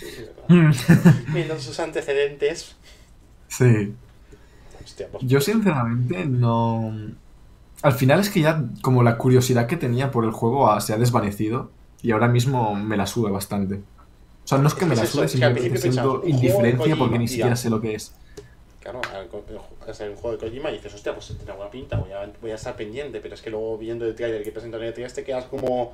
Sí. Viendo sus antecedentes. sí. Hostia, pues. Yo sinceramente no... Al final es que ya como la curiosidad que tenía por el juego ah, se ha desvanecido y ahora mismo me la sube bastante. O sea, no es que Es me la sube, es que siento indiferencia porque ni siquiera sé lo que es. Claro, es un juego de Kojima y dices, hostia, pues tiene buena pinta, voy a, voy a estar pendiente, pero es que luego viendo el trailer que presentan en el trailer te quedas como.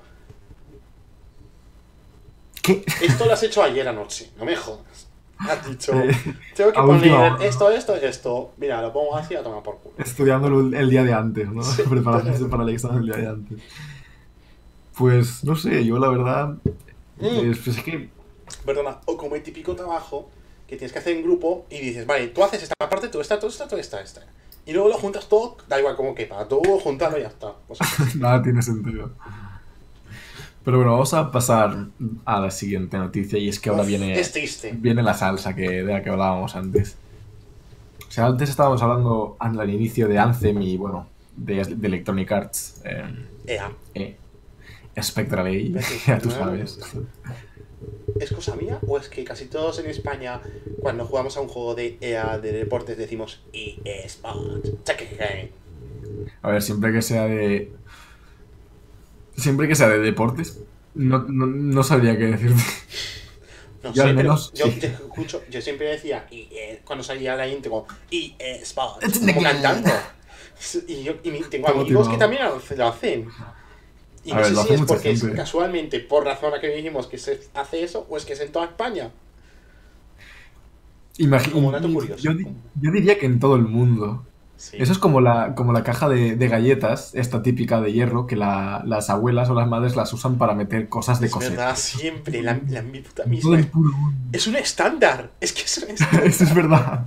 ¿Qué? Esto lo has hecho ayer anoche, no me jodas. Has dicho, Eh, tengo que poner esto, esto, esto. Mira, lo pongo así a tomar por culo. Estudiándolo el, día de antes, ¿no? Sí. Preparándose para el examen el día de antes. Pues no sé, yo la verdad... Mm. Es, pues es que... Perdona, o como el típico trabajo que tienes que hacer en grupo y dices, vale, tú haces esta parte, tú esta, tú esta, tú esta, esta. Y luego lo juntas todo, da igual como quepa, tú juntarlo y ya está. O sea, Nada tiene sentido. Pero bueno, vamos a pasar a la siguiente noticia y es que ahora uf, viene... Es triste. viene la salsa que, de la que hablábamos antes. O sea, antes estábamos hablando al inicio de Anthem y, bueno, de, de Electronic Arts. Eh, Ea, eh, Spectral Vete, ya tú sabes. ¿es cosa mía o es que casi todos en España, cuando jugamos a un juego de EA de deportes, decimos eSports? Cheque. A ver, siempre que sea de... Siempre que sea de deportes, no, no, no sabría qué decirte. No Yo sé, al menos, yo, sí. yo escucho, yo siempre decía EA, cuando salía la intro, eSports, como cantando. Y, yo, y tengo amigos que también lo, hacen. Y A no ver, sé si es porque es casualmente por razón a que dijimos que se hace eso o es que es en toda España. Curioso. Yo, yo diría que en todo el mundo. Sí. Eso es como la, como la caja de, de galletas, esta típica de hierro, que la- las abuelas o las madres las usan para meter cosas de es coser. verdad, siempre, la, puta misma. Es un estándar. Es que es un estándar. Eso es verdad.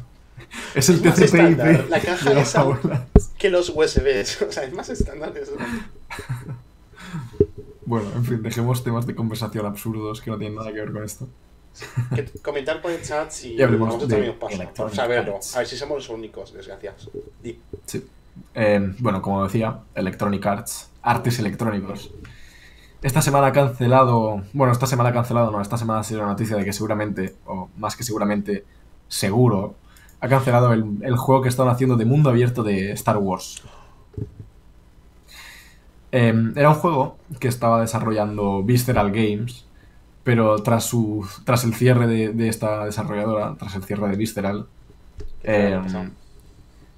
Es el Es estándar, la caja de las esa. abuelas. que los USBs. O sea, es más estándar eso. Bueno, en fin, dejemos temas de conversación absurdos que no tienen nada que ver con esto. Comentar por el chat si a de también os pasa. Electronic saberlo. Arts. A ver si somos los únicos, desgraciados. Di. Sí. Eh, bueno, como decía, Electronic Arts, artes electrónicos. Esta semana ha cancelado, bueno, esta semana ha cancelado, no, esta semana ha sido la noticia de que seguramente, o más que seguramente, seguro, ha cancelado el, el juego que estaban haciendo de mundo abierto de Star Wars. Eh, era un juego que estaba desarrollando Visceral Games, pero tras, su, tras el cierre de, de esta desarrolladora, tras el cierre de Visceral, ¿Qué eh,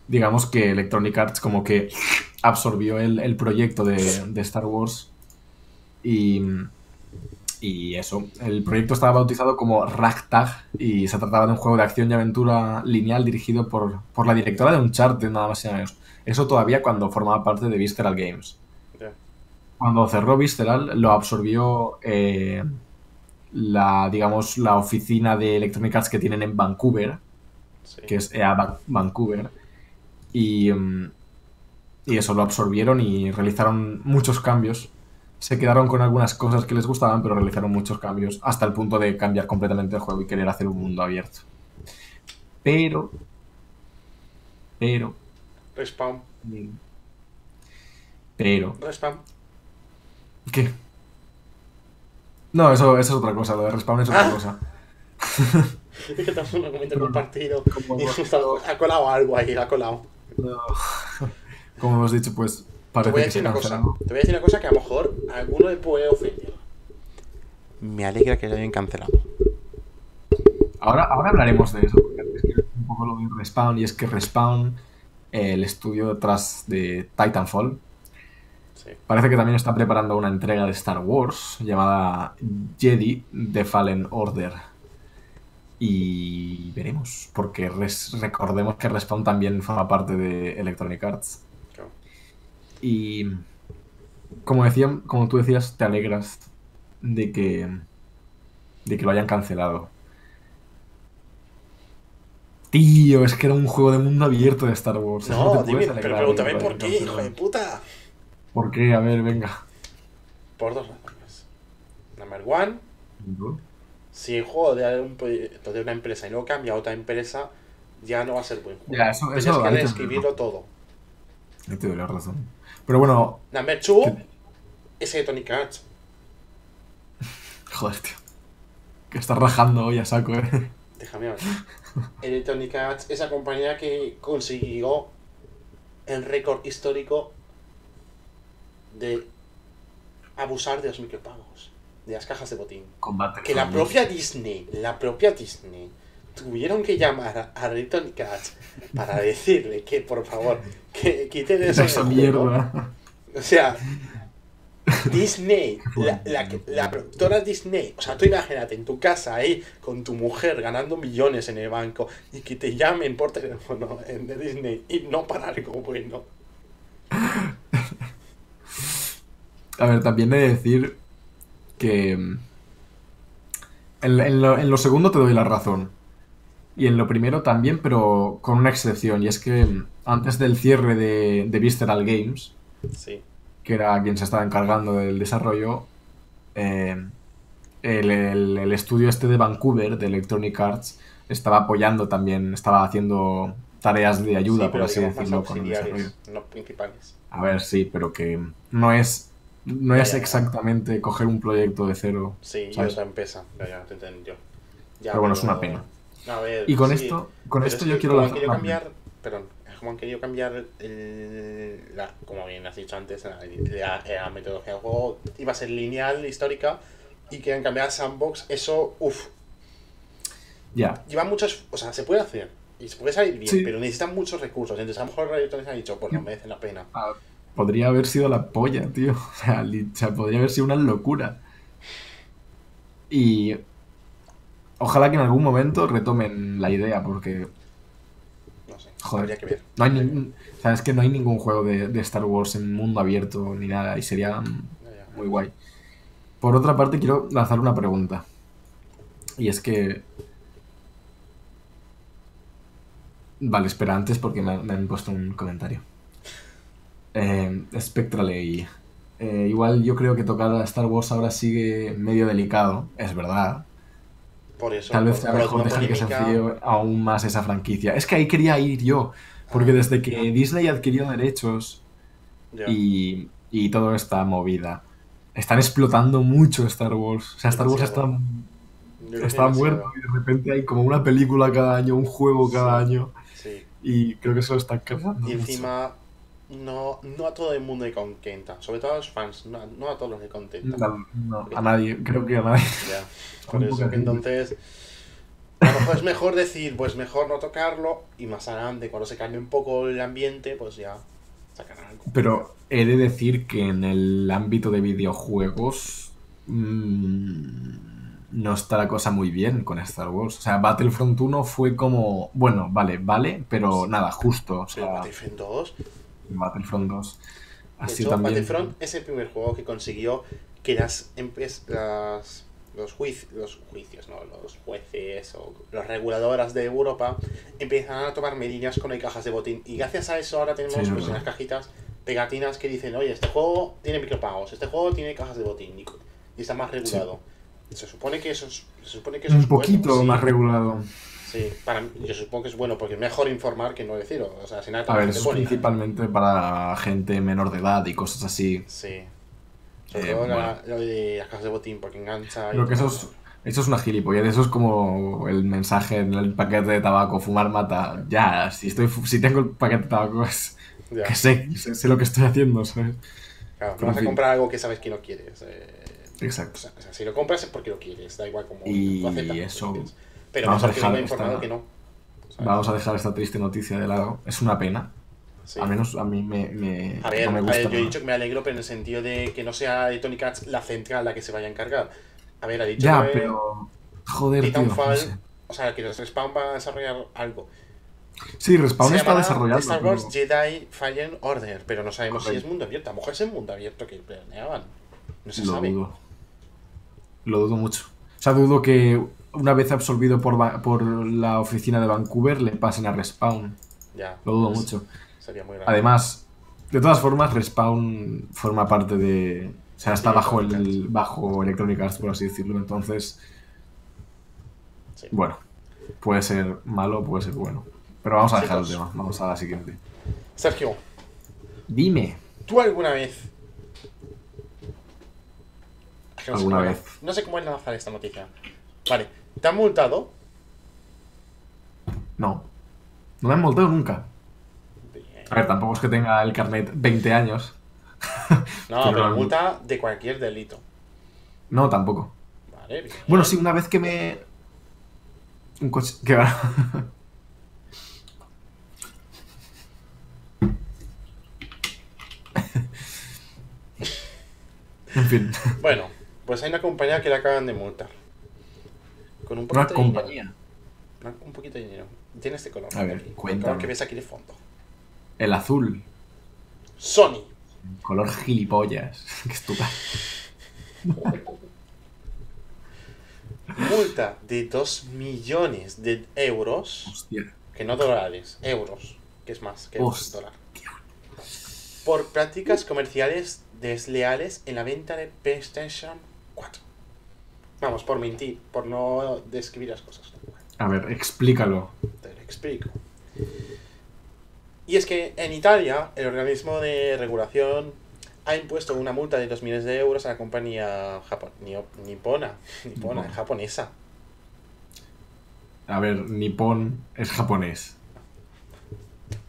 digamos que Electronic Arts como que absorbió el, el proyecto de, de Star Wars y, y eso, el proyecto estaba bautizado como Ragtag y se trataba de un juego de acción y aventura lineal dirigido por, por la directora de Uncharted, nada más y nada menos. Eso todavía cuando formaba parte de Visceral Games. Cuando cerró Visceral lo absorbió eh, la, digamos, la oficina de Electronic Arts que tienen en Vancouver, Sí. que es EA Vancouver. Y, mm, y eso lo absorbieron y realizaron muchos cambios. Se quedaron con algunas cosas que les gustaban, pero realizaron muchos cambios hasta el punto de cambiar completamente el juego y querer hacer un mundo abierto. Pero, pero, Respawn. pero, Respawn. ¿qué? No, eso, eso es otra cosa, lo de Respawn es otra Ah. cosa. Es que estamos un comentario compartido. Como Y justo ha colado algo ahí, ha colado. No. Como hemos dicho, pues Te parece voy a que se decir una cosa. Te voy a decir una cosa que a lo mejor a alguno le puede ofender. Me alegra que lo hayan cancelado. Ahora, ahora hablaremos de eso, porque antes quiero decir un poco lo de Respawn, y es que Respawn, eh, el estudio detrás de Titanfall, Sí. parece que también está preparando una entrega de Star Wars llamada Jedi The Fallen Order. Y veremos, porque recordemos que Respawn también forma parte de Electronic Arts. Claro. Y como decía, como tú decías, te alegras de que de que lo hayan cancelado. Tío, es que era un juego de mundo abierto de Star Wars. No, dime, pero pregúntame por qué, hijo de puta. ¿Por qué? A ver, venga. Por dos razones. Number one, si el juego de un proyecto de una empresa y luego cambia a otra empresa, ya no va a ser buen juego. Ya, eso- Tienes eso que ahí te- reescribirlo todo. Ahí te doy la razón. Pero bueno, Number two, ¿Qué? es Electronic Arts. joder, tío. Que estás rajando hoy a saco, eh. Déjame hablar. Electronic Arts, esa compañía que consiguió el récord histórico de abusar de los micropagos, de las cajas de botín. Combate. Que la propia Disney, la propia Disney, tuvieron que llamar a Electronic Arts para decirle que, por favor, que quiten eso. Esa mierda. O sea, Disney, la, la, la productora Disney, o sea, tú imagínate en tu casa ahí con tu mujer ganando millones en el banco y que te llamen por teléfono en de Disney y no para algo bueno. A ver, también he de decir que. mm, En, en lo, en lo segundo te doy la razón. Y en lo primero también, pero con una excepción. Y es que mm, antes del cierre de, de Visceral Games, Sí, que era quien se estaba encargando del desarrollo, eh, el, el- el estudio este de Vancouver, de Electronic Arts, estaba apoyando también, estaba haciendo tareas de ayuda, sí por así decirlo, con el desarrollo. no principales. A ver, sí, pero que no es, no es exactamente coger un proyecto de cero. Sí, y ¿sabes? otra empresa, ya, ya te entendí yo. Ya, Pero bueno, es una pena. A ver, Y con sí, esto, con esto es yo que quiero han lanzar cambiar, perdón, como han querido cambiar el, la, como bien has dicho antes, la, la- la metodología del juego iba a ser lineal, histórica, y quieren cambiar a sandbox, eso, uff, Ya, lleva muchos, o sea, se puede hacer, y se puede salir bien, Sí. pero necesitan muchos recursos, entonces a lo mejor Radio Tones ha dicho, pues no merece la pena. Podría haber sido la polla, tío. O sea, li- o sea, podría haber sido una locura. Y ojalá que en algún momento retomen la idea, porque No sé, Joder. que ver. no hay o sea, es que no hay ningún juego de, de Star Wars en mundo abierto ni nada, y sería muy guay. Por otra parte, quiero lanzar una pregunta. Y es que. Vale, espera antes porque me, me han puesto un comentario. Eh, Spectral AI. Eh, igual yo creo que tocar a Star Wars ahora sigue medio delicado, es verdad. Por eso, Tal vez sea mejor dejar que se enfríe aún más esa franquicia. Es que ahí quería ir yo, porque Ah. desde que Disney adquirió derechos y, y toda esta movida. Están explotando mucho Star Wars. O sea, Star Wars está, está muerto y de repente hay como una película cada año, un juego cada Sí. año. Sí. Y creo que eso lo están cansando. Y mucho. No, no a todo el mundo le contenta. Sobre todo a los fans, no, no a todos los le contenta. No, no, a nadie, creo que a nadie. Ya. Por eso que entonces. A lo mejor es mejor decir, pues mejor no tocarlo. Y más adelante, cuando se cambie un poco el ambiente, pues ya sacarán algo. Pero he de decir que en el ámbito de videojuegos mm, no está la cosa muy bien con Star Wars. O sea, Battlefront 1 fue como, bueno, vale, vale, pero nada, justo. O sea, Battlefront 2. Battlefront 2 ha De hecho, también... Battlefront es el primer juego que consiguió que las, las los, juicios, los juicios, no, los jueces o los reguladoras de Europa empiezan a tomar medidas con el cajas de botín. Y gracias a eso ahora tenemos Sí, es pues, las cajitas pegatinas que dicen, oye, este juego tiene micropagos, este juego tiene cajas de botín y, está más regulado. Se supone que eso es, se supone que eso un es bueno, poquito sí. más regulado. Sí, para yo supongo que es bueno porque es mejor informar que no decirlo. O sea, si nada, A ver, eso es principalmente para gente menor de edad y cosas así. Sí. Sobre Eh, todo la- bueno. lo de las cajas de botín porque engancha. y Creo que eso es, eso es una gilipollez. Eso es como el mensaje en el paquete de tabaco: fumar mata. Ya, si, estoy, si tengo el paquete de tabaco, es Ya, que sé, sé, sé lo que estoy haciendo, ¿sabes? claro, no vas a comprar algo que sabes que no quieres. eh, Exacto. o sea, si lo compras es porque lo quieres, da igual como Y lo aceptas, eso- lo. Pero vamos a que dejar informado esta- que no. ¿sabes? Vamos a dejar esta triste noticia de lado. Es una pena. Sí. Al menos a mí me, me- A ver, no me a gusta. ver, yo he dicho que me alegro, pero en el sentido de que no sea Electronic Arts la central la que se vaya a encargar. A ver, ha dicho Ya, que pero. Joder, tío. no Titanfall, sé. o sea, que los Respawn van a desarrollar algo. Sí, Respawn Se está desarrollando. Star Wars pero- Jedi Fallen Order, pero no sabemos si es mundo abierto. A lo mejor es el mundo abierto que planeaban. No se Lo sabe. dudo. Lo dudo mucho. O sea, dudo que una vez absorbido por, por la oficina de Vancouver le pasen a Respawn. Ya. Lo dudo pues, mucho. Sería muy. Además, de todas formas, Respawn forma parte de. O sea, está Sí, bajo el bajo Electronic Arts, por así decirlo. Entonces, Sí. bueno, puede ser malo, puede ser bueno. Pero vamos a dejar el tema. Vamos a la siguiente. Sergio, Dime. ¿tú alguna vez. No sé Alguna cómo- vez. No sé cómo enlazar esta noticia. Vale, ¿te han multado? No. No me han multado nunca. Bien. A ver, tampoco es que tenga el carnet 20 años. No, Pero pero multa de cualquier delito. No, tampoco. Vale, bien. Bueno, sí, una vez que me. Un coche. Que va. en fin. Bueno, pues hay una compañía que le acaban de multar. Con un Una poquito de dinero. compañía. Un poquito de dinero. Tiene este color. A ver, cuéntame. que ves aquí de fondo. El azul. Sony. Color gilipollas. Qué estúpido. Multa de 2 millones de euros. Hostia. Que no dólares, euros. Que es más que Hostia. dólar. Por prácticas comerciales desleales en la venta de PlayStation 4. Vamos, por mentir, por no describir las cosas. A ver, explícalo. Te lo explico. Y es que en Italia, el organismo de regulación ha impuesto una multa de 2 millones de euros a la compañía nio- nipona, nipona, Nippon. japonesa. A ver, Nippon es japonés.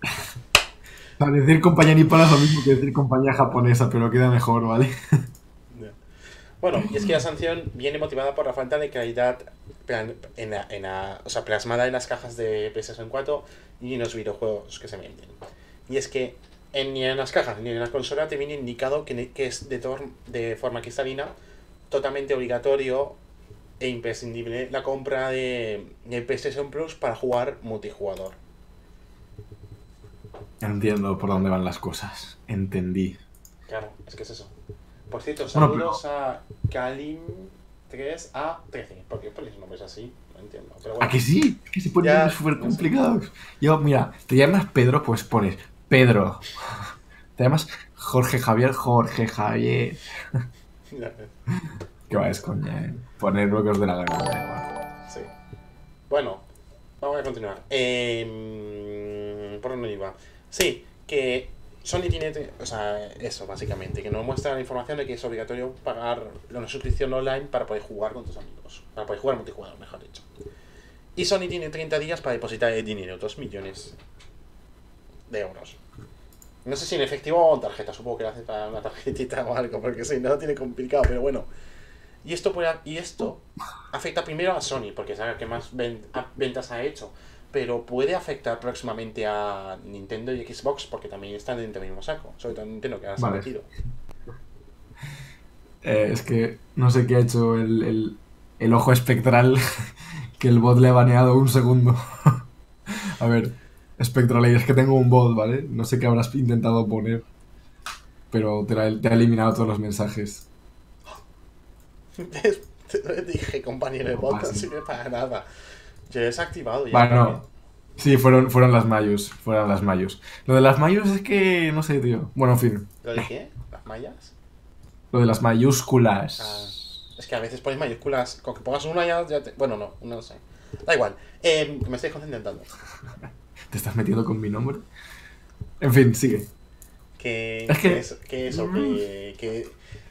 Para decir compañía nipona es lo mismo que decir compañía japonesa, pero queda mejor, ¿vale? Bueno, y es que la sanción viene motivada por la falta de calidad en la- en la- o sea, plasmada en las cajas de PlayStation 4 y en los videojuegos que se venden. Y es que en, ni en las cajas ni en la consola te viene indicado que, es de, forma cristalina totalmente obligatorio e imprescindible la compra de, de PlayStation Plus para jugar multijugador. Entiendo por dónde van las cosas. Entendí. Claro, es que es eso. Por cierto, Bueno, saludos a Kalim 3 a 13. ¿Por qué ponéis nombres así? No entiendo. Pero bueno. ¿A que sí? Que se ponen súper no sé. complicados. Yo, mira, te llamas Pedro, pues pones Pedro. Te llamas Jorge Javier, Jorge Javier. Que va, es coña, eh. Poner lo que os dé la gana. Sí. Bueno, vamos a continuar. Em, ¿Por dónde iba? Sí, que Sony tiene, o sea, eso básicamente, que nos muestra la información de que es obligatorio pagar una suscripción online para poder jugar con tus amigos. Para poder jugar multijugador, mejor dicho. Y Sony tiene 30 días para depositar el dinero, 2 millones de euros. No sé si en efectivo o en tarjeta, supongo que lo hace para una tarjetita o algo, porque si no tiene complicado, pero bueno. Y esto, puede, y esto afecta primero a Sony, porque es la que más ventas ha hecho. Pero puede afectar próximamente a Nintendo y Xbox, porque también están dentro del mismo saco. Sobre todo Nintendo, que ahora se ha metido. Eh, es que no sé qué ha hecho el, el- el ojo espectral que el bot le ha baneado un segundo. A ver, Spectral, es que tengo un bot, ¿vale? No sé qué habrás intentado poner, pero te, la- te ha eliminado todos los mensajes. Te dije, compañero de No bot, no sirve para nada. He desactivado ya. Bueno, sí, fueron, fueron las Mayus, fueron las Mayus. Lo de las Mayus es que, no sé, tío. Bueno, en fin, ¿Lo de qué? ¿Las mallas? lo de las mayúsculas. Ah, es que a veces pones mayúsculas. Con que pongas una ya, ya te... Bueno, no, no sé. Da igual. Eh, me estoy concentrando. ¿Te estás metiendo con mi nombre? En fin, sigue. que, Es que- que es, que eso, que, que,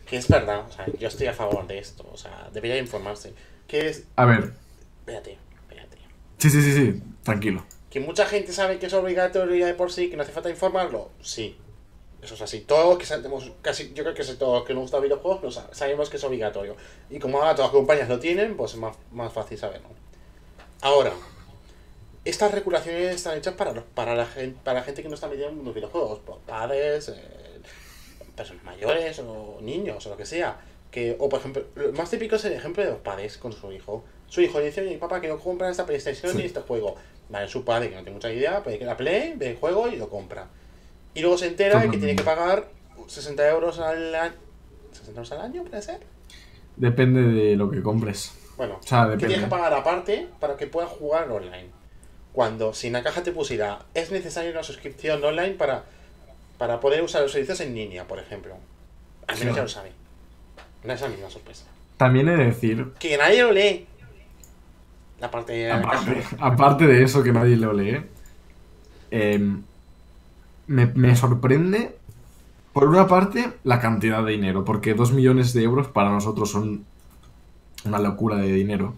que es verdad, o sea, yo estoy a favor de esto, o sea, debería informarse. Que es, A ver, espérate, sí, sí, sí, sí, tranquilo. que mucha gente sabe que es obligatorio ya de por sí, que no hace falta informarlo, sí. Eso es así, todos que sabemos, casi, yo creo que todos que nos gusta videojuegos, lo sa- sabemos que es obligatorio. Y como ahora todas las compañías lo tienen, pues es más, más fácil saberlo. Ahora, estas regulaciones están hechas para, los, para, la gente, para la gente que no está metida en los videojuegos, por padres, eh, personas mayores o niños o lo que sea. Que, o por ejemplo, lo más típico es el ejemplo de los padres con su hijo. Su hijo dice, oye, papá, quiero comprar esta PlayStation y este juego. Vale, su padre, que no tiene mucha idea, pues que la Play, ve el juego y lo compra. Y luego se entera de que tiene que pagar 60 euros al año. ¿60 euros al año, puede ser? Depende de lo que compres. Bueno, O sea, que depende. tienes que pagar aparte para que puedas jugar online. Cuando si en la caja te pusiera, es necesaria una suscripción online para, para poder usar los servicios en línea, por ejemplo. Al menos Sí. ya lo sabe. No es la misma sorpresa. También he de decir, Que nadie lo lee. De aparte, de eso que nadie lo lee, em, me, me sorprende, por una parte, la cantidad de dinero, porque 2 millones de euros para nosotros son una locura de dinero,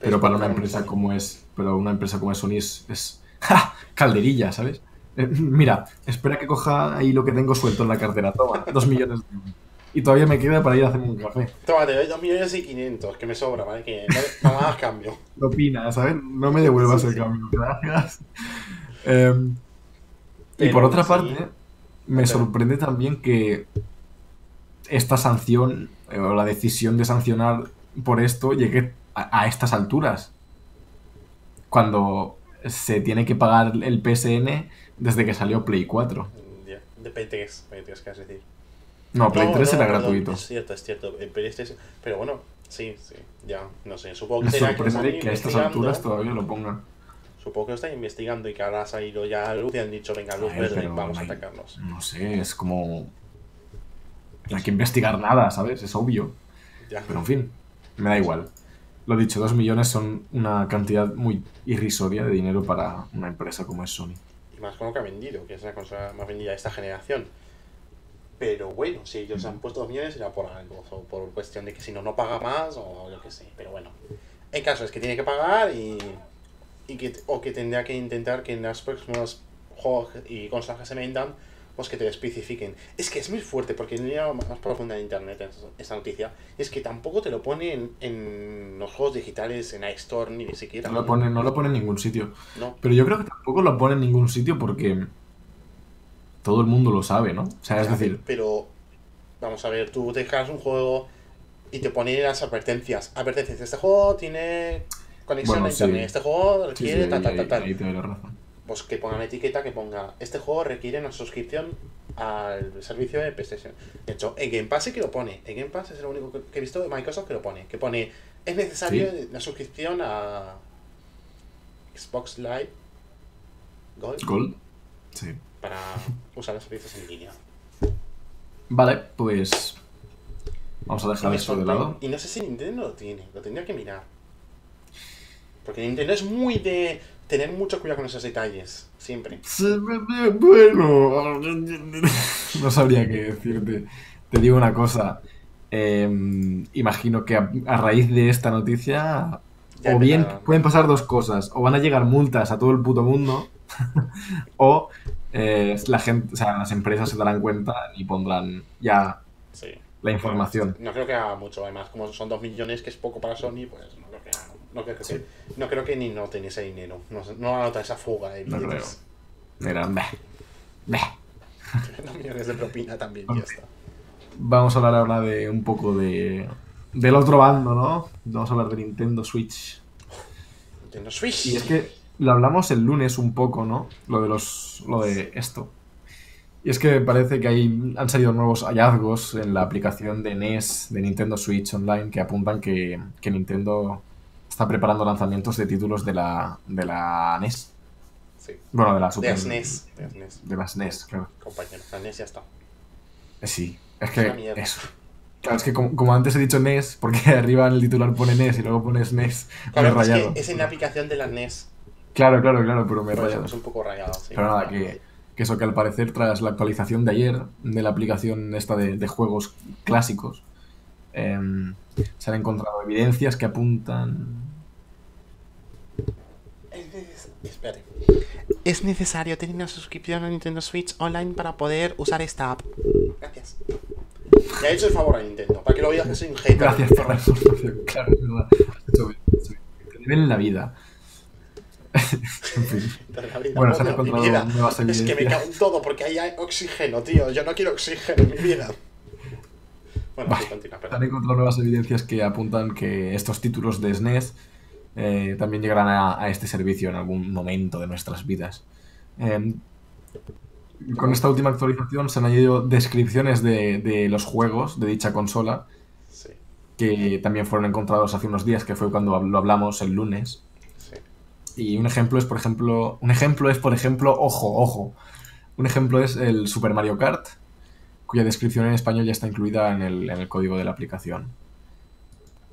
pero para una empresa como es, pero una empresa como es Sony es, es ¡ja! calderilla, ¿sabes? Eh, mira, espera que coja ahí lo que tengo suelto en la cartera, toma, 2 millones de euros. Y todavía me queda para ir a hacerme un café. Toma, te doy 2 millones y 500, que me sobra, ¿vale? Que no, hagas cambio. ¿Qué opinas, sabes? No me devuelvas Sí, el sí. cambio, gracias. Em, y por otra sí. parte, me Pero- sorprende también que esta sanción eh, o la decisión de sancionar por esto llegue a, a estas alturas. Cuando se tiene que pagar el PSN desde que salió Play 4. Ya, De P3, P3, ¿qué vas a decir? No, Play 3 no, era gratuito. Es cierto, es cierto. eh, Pero, bueno, sí, sí, ya, no sé. Supongo que Me sorprende que a estas alturas todavía lo pongan. Supongo que lo están investigando y que ahora ha salido ya a luz y han dicho, venga, luz verde, vamos no a hay- atacarnos. No sé, es como... No hay que investigar nada, ¿sabes? Es obvio. Ya. Pero en fin, me da igual. Lo dicho, 2 millones son una cantidad muy irrisoria de dinero para una empresa como es Sony. Y más con lo que ha vendido, que es la consola más vendida de esta generación. Pero bueno, si ellos han puesto 2 millones será por algo, o por cuestión de que si no, no paga más o yo qué sé. Pero bueno, el caso es que tiene que pagar y, y que, o que tendría que intentar que en los próximos juegos y consolas que se vendan, pues que te especifiquen. Es que es muy fuerte porque he leído más profunda en internet es- esta noticia. Es que tampoco te lo pone en, en los juegos digitales, en iStore, ni siquiera. No lo pone, no lo pone en ningún sitio. No. Pero yo creo que tampoco lo pone en ningún sitio porque todo el mundo lo sabe, ¿no? O sea, es decir, Pero, vamos a ver, tú dejas un juego y te pone las advertencias. Advertencias, este juego tiene conexión Bueno, a internet, sí. este juego sí, sí, requiere tal, tal, tal, tal. ahí te doy la razón. Pues que pongan etiqueta que ponga, este juego requiere una suscripción al servicio de PlayStation. De hecho, en Game Pass sí que lo pone. En Game Pass es lo único que he visto de Microsoft que lo pone. Que pone, es necesario la suscripción a Xbox Live Gold Gold. Sí. Para usar los servicios en línea. Vale, pues vamos a dejar eso de lado. Y no sé si Nintendo lo tiene, lo tendría que mirar. Porque Nintendo es muy de tener mucho cuidado con esos detalles, siempre. Bueno, no sabría qué decirte. Te digo una cosa. eh, imagino que a, a raíz de esta noticia, Ya o bien pueden pasar dos cosas. O van a llegar multas a todo el puto mundo, o eh, la gente, o sea, las empresas se darán cuenta y pondrán ya Sí. la información. No creo que haga mucho, además, como son 2 millones, que es poco para Sony, pues no creo que. No creo que, Sí. no creo que ni noten ese dinero. No, no va a notar esa fuga de No billetes. Mira, beh, beh. 2 millones de propina también, ya está. Vamos a hablar ahora de un poco de del otro bando, ¿no? Vamos a hablar de Nintendo Switch. Nintendo Switch. Y es que lo hablamos el lunes un poco, ¿no? Lo de los. lo de esto. Y es que parece que hay, han salido nuevos hallazgos en la aplicación de NES, de Nintendo Switch Online, que apuntan que, que Nintendo está preparando lanzamientos de títulos de la, de la NES. Sí. Bueno, de la De Super. De SNES, De las NES, claro. compañero. La NES ya está. Eh, Sí, es Es que mierda. eso. Claro, es que como, como antes he dicho NES, porque arriba en el titular pone NES y luego pone SNES, me he Claro, es rayado. que es en la aplicación de la NES. Claro, claro, claro, pero me rayado. es un poco rayado, sí. Pero nada, que, que eso que al parecer tras la actualización de ayer de la aplicación esta de, de juegos clásicos, em, se han encontrado evidencias que apuntan... Es. Es necesario tener una suscripción a Nintendo Switch Online para poder usar esta app. Gracias. Le he hecho el favor a Nintendo, para que lo veas que soy un hater. Gracias por la información, claro, es verdad. Has hecho bien, has hecho bien. Te nivel en la vida. En fin. Bueno, se mi encontrado nuevas Es que me evidencias. cago en todo porque ahí hay oxígeno, tío. Yo no quiero oxígeno en mi vida. Bueno, Vale. sí, continúa, Se han encontrado nuevas evidencias que apuntan que estos títulos de SNES eh, también llegarán a, a este servicio en algún momento de nuestras vidas. Eh, con esta última actualización se han añadido descripciones de, de los juegos de dicha consola Sí, que también fueron encontrados hace unos días, que fue cuando lo hablamos el lunes. Y un ejemplo es, por ejemplo, un ejemplo es, por ejemplo, ojo, ojo. Un ejemplo es el Super Mario Kart, cuya descripción en español ya está incluida en el, en el código de la aplicación.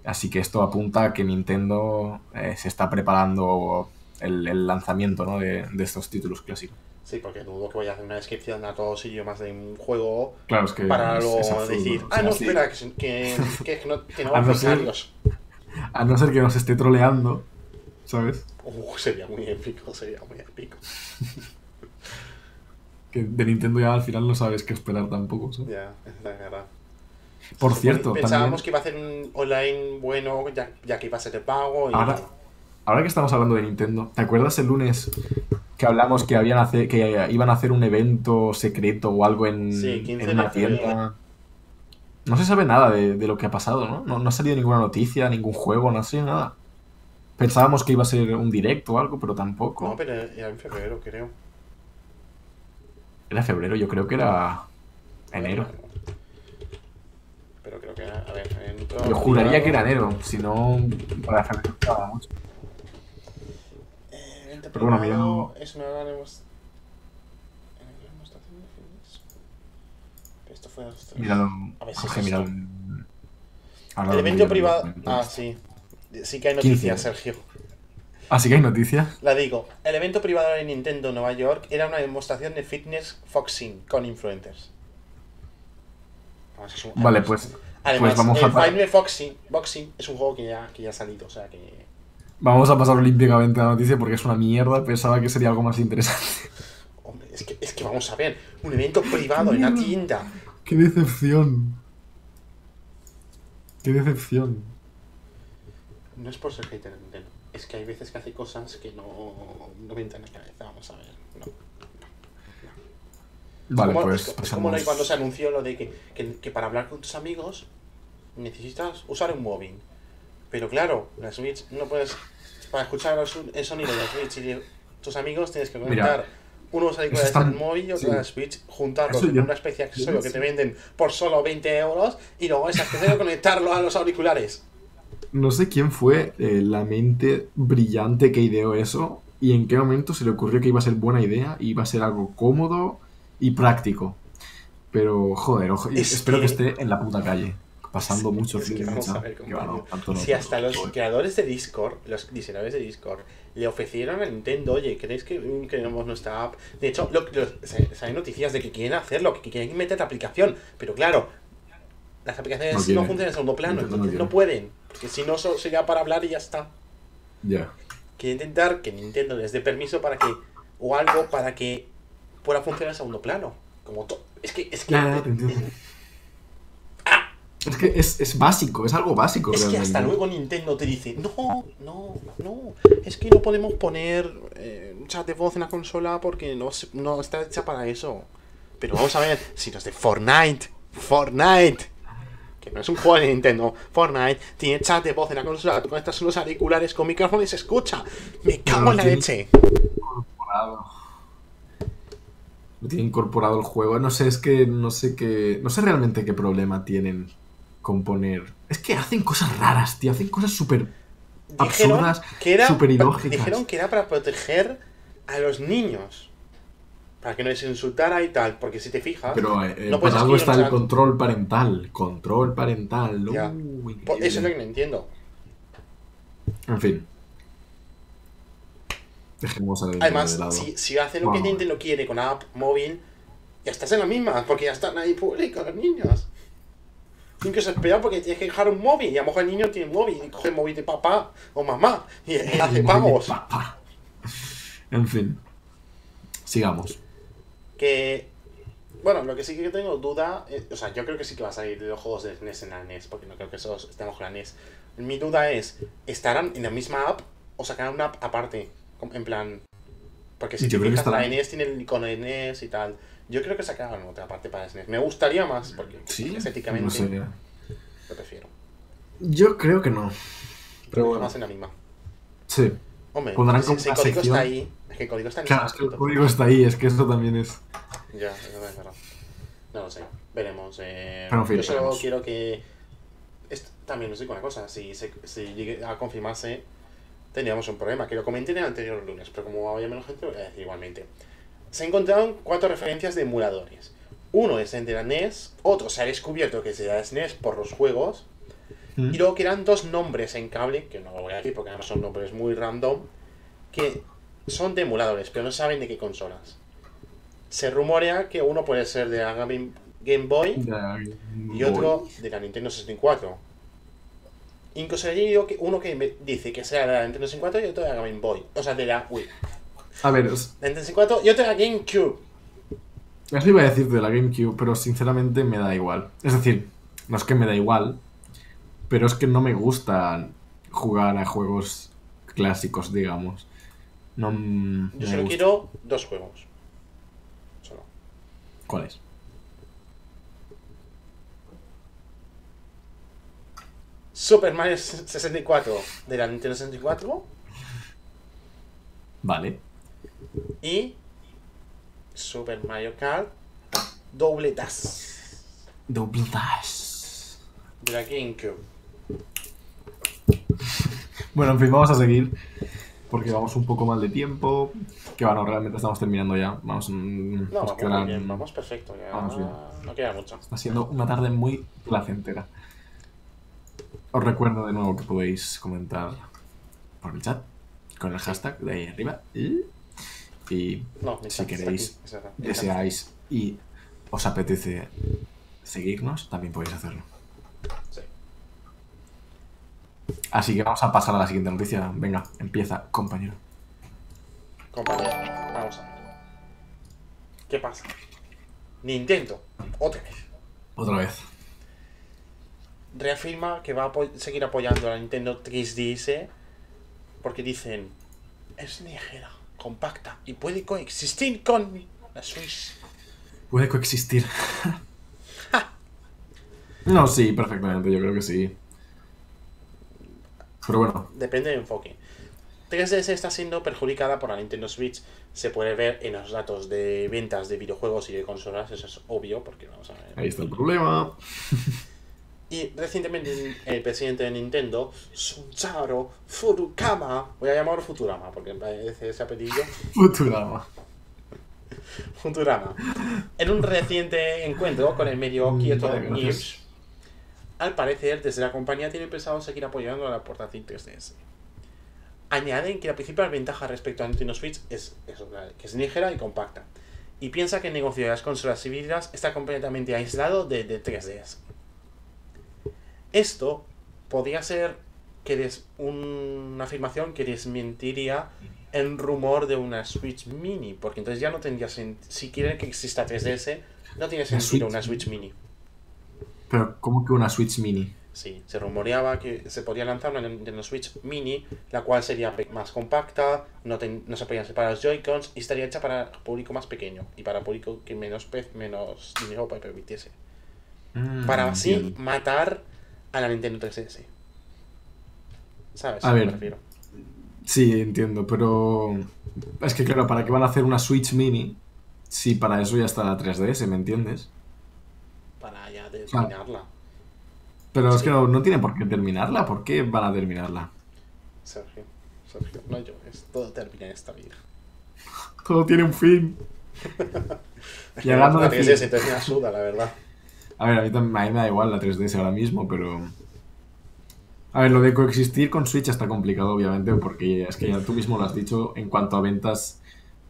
Así que esto apunta a que Nintendo eh, se está preparando el, el lanzamiento ¿no? de, de estos títulos clásicos. Sí, porque dudo que vaya a hacer una descripción a todos idiomas de un juego Claro, es que para es- luego es decir, ah, no, espera, que, no, que no A no ser-. A no ser que nos esté troleando, ¿sabes? Uh, sería muy épico, sería muy épico. Que de Nintendo ya al final no sabes qué esperar tampoco. ¿sabes? Ya, es la verdad. Por cierto, Pensábamos también, que iba a hacer un online bueno, ya, ya que iba a ser el pago. Y... ahora, ahora que estamos hablando de Nintendo, ¿te acuerdas el lunes que hablamos que habían hace- que iban a hacer un evento secreto o algo en, Sí, 15 en de una tienda? No se sabe nada de, de lo que ha pasado, ¿no? ¿no? No ha salido ninguna noticia, ningún juego, no ha salido nada. Pensábamos que iba a ser un directo o algo, pero tampoco. No, pero era en febrero, creo. Era febrero, yo creo que era enero. Pero creo que era, a ver, entro Yo juraría que era enero, si no, para febrero estaba mucho. Eh, evento Pero bueno, privado mirando- Es una gran demos- eh, demostración de fitness. Esto fue ostras. Míralo, A ver si Jorge. Ahora El evento privado. Ah, sí. Sí que hay noticias, 15. Sergio. Ah, sí que hay noticias. La digo. El evento privado de Nintendo Nueva York era una demostración de fitness foxing con influencers. Un- Vale, además- pues, Además, pues vamos el a Foxing Boxing es un juego que ya, que ya ha salido, o sea que. vamos a pasar olímpicamente a la noticia porque es una mierda. Pensaba que sería algo más interesante. Hombre, es que, es que vamos a ver. Un evento privado en la tienda. ¡Qué decepción! ¡Qué decepción! No es por ser hater de Nintendo. Es que hay veces que hace cosas que no, no me entran en la cabeza. Vamos a ver. No. Vale, como, pues es, como cuando se anunció lo de que, que, que para hablar con tus amigos necesitas usar un móvil. Pero claro, la Switch no puedes. Para escuchar el sonido de la Switch y de tus amigos tienes que Mira, conectar unos auriculares al móvil y otros sí. a la Switch, juntarlos en una especie de accesorio que te venden por solo 20 euros y luego ese accesorio conectarlo a los auriculares. No sé quién fue eh, la mente brillante que ideó eso y en qué momento se le ocurrió que iba a ser buena idea y iba a ser algo cómodo y práctico. Pero, joder, ojo- Es espero que... que- esté en la puta calle, pasando Es- mucho vamos a ver, que no, Si hasta los joder. creadores de Discord, los diseñadores de Discord, le ofrecieron a Nintendo, oye, ¿queréis que queremos nuestra app? De hecho, lo, lo- se- se hay noticias de que quieren hacerlo, que quieren meter la aplicación, pero claro, las aplicaciones No funcionan en segundo plano, no entonces no, pueden, porque si no sería para hablar y ya está. Ya. Quieren intentar que Nintendo les dé permiso para que, o algo para que pueda funcionar en segundo plano. Como to- es que, es que, ya, te entiendo. Es que es, es básico, es algo básico. Es que hasta luego Nintendo te dice, no, no, no, es que no podemos poner eh, un chat de voz en la consola porque no, no está hecha para eso. Pero vamos a ver, si los de Fortnite, Fortnite, que no es un juego de Nintendo, Fortnite tiene chat de voz en la consola, tú conectas unos auriculares con micrófono y se escucha. Me cago en la tiene- leche. incorporado. Tiene incorporado el juego. No sé, es que no sé qué. No sé realmente qué problema tienen con poner. Es que hacen cosas raras, tío. Hacen cosas súper absurdas, súper ilógicas. dijeron que era para proteger a los niños. Para que no les insultara y tal, porque si te fijas, Pero eh, no puedes para algo está el control parental. Control parental. Uh, eso es lo que no entiendo. En fin. Dejemos a Además, de lado. si, si hacen lo que Vamos. Nintendo quiere con app móvil, ya estás en la misma, porque ya están ahí públicos los niños. Tienen que esperar porque tienes que dejar un móvil, y a lo mejor el niño tiene un móvil, y coge el móvil de papá o mamá, y, hace pagos. En fin. Sigamos. Que, bueno, lo que sí que tengo duda, eh, o sea, yo creo que sí que va a salir de los juegos de NES en la NES, porque no creo que esos estemos con la NES. Mi duda es, ¿estarán en la misma app o sacarán una app aparte? En plan, porque si Yo te creo que fijas, la NES tiene el icono de NES y tal. Yo creo que sacarán otra parte para SNES. Me gustaría más, porque Sí. estéticamente No sé. lo prefiero. Yo creo que no. Pero bueno. Más en la misma. Sí. Hombre, Pondrán si, como si el código sección. está ahí, es que el código está en Claro, es que el código está ahí, es que eso también es. Ya, es verdad, es verdad. No lo sé, veremos. Eh, Pero en fin, yo solo veremos. quiero que. esto- también os digo una cosa: si, se, si llegue a confirmarse, tendríamos un problema. Que lo comenté en el anterior lunes, pero como había menos gente, lo voy a decir igualmente. Se encontraron cuatro referencias de emuladores. Uno es el de la NES, otro se ha descubierto que es de la SNES por los juegos, Mm. y luego que eran dos nombres en cable, que no lo voy a decir porque además son nombres muy random, que son de emuladores, pero no saben de qué consolas. Se rumorea que uno puede ser de la Game, Game Boy y otro de la Nintendo 64. Incluso que uno que dice que sea de la Nintendo 64 y otro de la Game Boy. O sea, de la Wii. A ver, La Nintendo 64 y otro de la GameCube. eso iba a decir de la GameCube, pero sinceramente me da igual. Es decir, no es que me da igual, pero es que no me gusta jugar a juegos clásicos, digamos. No Yo solo gusta. quiero dos juegos. Solo. ¿Cuáles? Super Mario 64 de la Nintendo 64 Vale. y Super Mario Kart Double Dash Double Dash. de la GameCube. Bueno, en fin, vamos a seguir. Porque vamos un poco mal de tiempo. Que bueno, realmente estamos terminando ya. Vamos, No, nos vamos quedan- bien, vamos perfecto. Ya Vamos bien. no queda mucho. Está siendo una tarde muy placentera. Os recuerdo de nuevo que podéis comentar por el chat con el hashtag de ahí arriba. Y, y No, mi Si queréis, deseáis y os apetece seguirnos, también podéis hacerlo. Sí. Así que vamos a pasar a la siguiente noticia. Venga, empieza, compañero. Compañero, vamos a ver. ¿Qué pasa? Nintendo, otra vez, Otra vez. reafirma que va a seguir apoyando a la Nintendo 3DS porque dicen es ligera, compacta y puede coexistir con la Switch. Puede coexistir. no, sí, perfectamente, yo creo que sí. Pero bueno, Depende del enfoque. 3DS está siendo perjudicada por la Nintendo Switch. Se puede ver en los datos de ventas de videojuegos y de consolas, eso es obvio, porque vamos a ver. ahí está el problema. Y recientemente el presidente de Nintendo, Suncharo Furukama, voy a llamarlo Futurama porque me parece ese apellido, Futurama. Futurama, en un reciente encuentro con el medio Kyoto. News, al parecer desde la compañía tiene pensado seguir apoyando a la portátil 3DS. Añaden que la principal ventaja respecto a Nintendo Switch es eso, que es ligera y compacta. Y piensa que el negocio de las consolas híbridas está completamente aislado de, de 3DS. Esto podría ser que des- un- una afirmación que desmentiría el rumor de una Switch Mini, porque entonces ya no tendría sentido. Si quieren que exista 3DS, no tiene sentido una Switch Mini. Pero, ¿cómo que una Switch Mini? Sí, se rumoreaba que se podría lanzar una Nintendo Switch Mini, la cual sería más compacta, no, ten- no se podían separar los Joy-Cons y estaría hecha para público más pequeño y para público que menos, pe- menos dinero permitiese. Mm, Para así matar a la Nintendo 3DS. ¿Sabes? A me ver. refiero? Sí, entiendo, pero. Es que, claro, ¿para qué van a hacer una Switch Mini? Si para eso ya está la 3DS, ¿me entiendes? Para ya terminarla. Pero es que no, no tienen por qué terminarla. ¿Por qué van a terminarla? Sergio, Sergio, no llores, todo termina en esta vida. Todo tiene un fin. Y hablando la de 3DS fin- entonces me asuda, la verdad. A ver, a mí, tam- a mí me da igual la 3DS ahora mismo, pero. A ver, lo de coexistir con Switch está complicado, obviamente, porque es que ya tú mismo lo has dicho, en cuanto a ventas,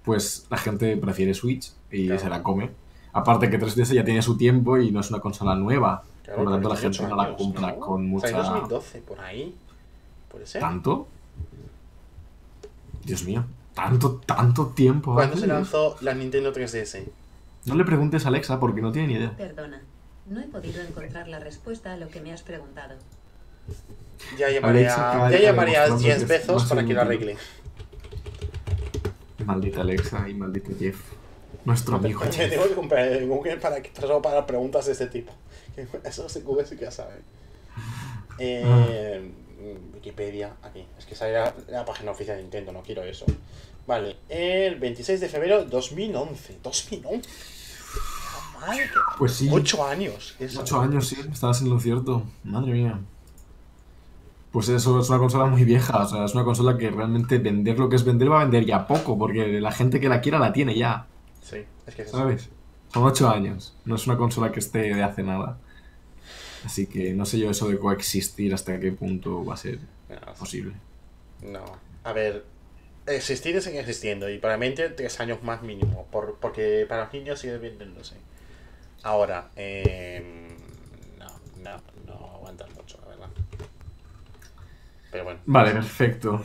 pues la gente prefiere Switch y Claro. se la come. Aparte que 3DS ya tiene su tiempo y no es una consola nueva. Claro, por lo tanto, la gente no la compra ¿no? con O mucha. sea, en 2012, por ahí. ¿Puede ser? ¿Tanto? Dios mío, tanto, tanto tiempo. ¿Cuándo se lanzó la Nintendo 3DS? No le preguntes a Alexa porque no tiene ni idea. Perdona, no he podido encontrar la respuesta a lo que me has preguntado. Ya llamaré a, ya llamaré a Jeff Bezos para que lo arregle. Maldita Alexa y maldito Jeff. Nuestro amigo. Oye, tengo que comprar el Google para, para preguntas de este tipo. Eso sí, Google sí que ya sabe. Eh, Wikipedia, aquí. Es que sale la, la página oficial de Nintendo, no quiero eso. Vale, el 26 de febrero 2011. 2011. La madre Pues sí. Ocho años. eso. Ocho años, sí, estabas en lo cierto. Madre mía. Pues eso es una consola muy vieja, o sea, es una consola que realmente vender lo que es vender va a vender ya poco, porque la gente que la quiera la tiene ya, Sí, es que es eso. ¿sabes? Son ocho años, no es una consola que esté de hace nada. Así que no sé yo eso de coexistir hasta qué punto va a ser No, posible. No, a ver, existir sigue existiendo y probablemente tres años más mínimo, por, porque para los niños sigue vendiéndose. Ahora, eh, no, no, no aguantas mucho, la verdad. Pero bueno, Vale, perfecto.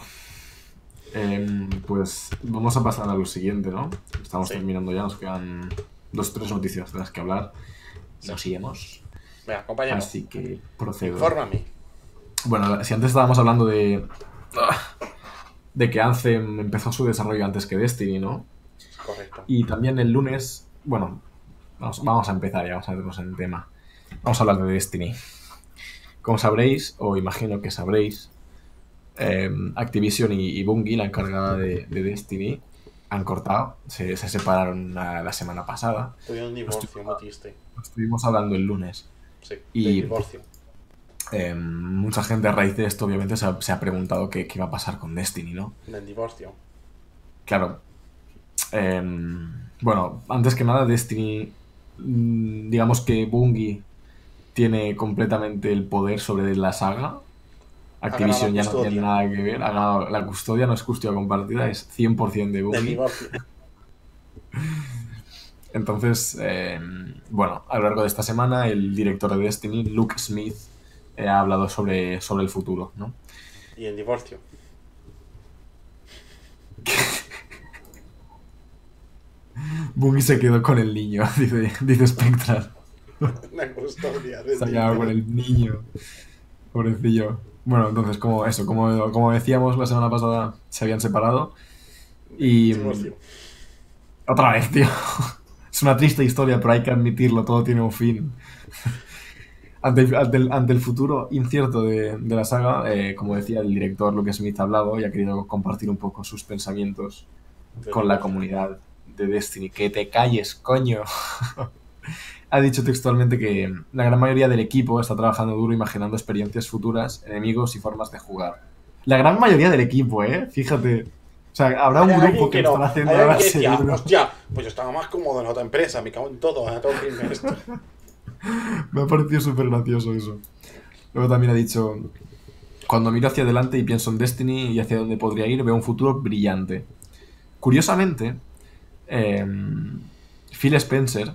Em, pues vamos a pasar a lo siguiente, ¿no? Estamos Sí. terminando ya, nos quedan dos tres noticias de las que hablar. Sí. Nos iremos. venga, compañero, Así que procedo. infórmame. Bueno, si antes estábamos hablando de. de que Anthem empezó su desarrollo antes que Destiny, ¿no? Correcto. Y también el lunes. Bueno, vamos, vamos a empezar ya, vamos a meternos en el tema. Vamos a hablar de Destiny. Como sabréis, o imagino que sabréis, eh, Activision y, y Bungie, la encargada de, de Destiny, han cortado, se, se separaron la, la semana pasada. Tuvieron un divorcio muy triste. Lo estuvimos hablando el lunes. Sí, Y- divorcio. Eh, mucha gente a raíz de esto, obviamente, se ha, se ha preguntado qué, qué iba a pasar con Destiny, ¿no? Del divorcio. Claro. eh, bueno, antes que nada, Destiny, mm, digamos que Bungie tiene completamente el poder sobre la saga. Activision ya no tiene nada que ver. Ha ganado la custodia, no es custodia compartida, es 100% de Bungie. Entonces, eh, bueno, a lo largo de esta semana, el director de Destiny, Luke Smith, eh, ha hablado sobre, sobre el futuro, ¿no? Y el divorcio. Bungie se quedó con el niño, dice, dice Spectral. La custodia Se ha quedado con el niño. Pobrecillo. Bueno, entonces, como eso, como, como decíamos la semana pasada, se habían separado. Y. divorcio. Otra vez, tío. Es una triste historia, pero hay que admitirlo, todo tiene un fin. Ante ante el- ante el futuro incierto de, de la saga, eh, como decía el director Luke Smith ha hablado y ha querido compartir un poco sus pensamientos con la divorcio. comunidad de Destiny. Que te calles, coño. ha dicho textualmente que la gran mayoría del equipo está trabajando duro imaginando experiencias futuras, enemigos y formas de jugar. La gran mayoría del equipo, ¿eh? Fíjate. O sea, habrá un grupo que, no. lo están haciendo ahora decía, hostia, pues yo estaba más cómodo en otra empresa, me cago en todo, ahora tengo que irme a esto. Me ha parecido súper gracioso eso. Luego también ha dicho, cuando miro hacia adelante y pienso en Destiny y hacia dónde podría ir, veo un futuro brillante. Curiosamente, em, Phil Spencer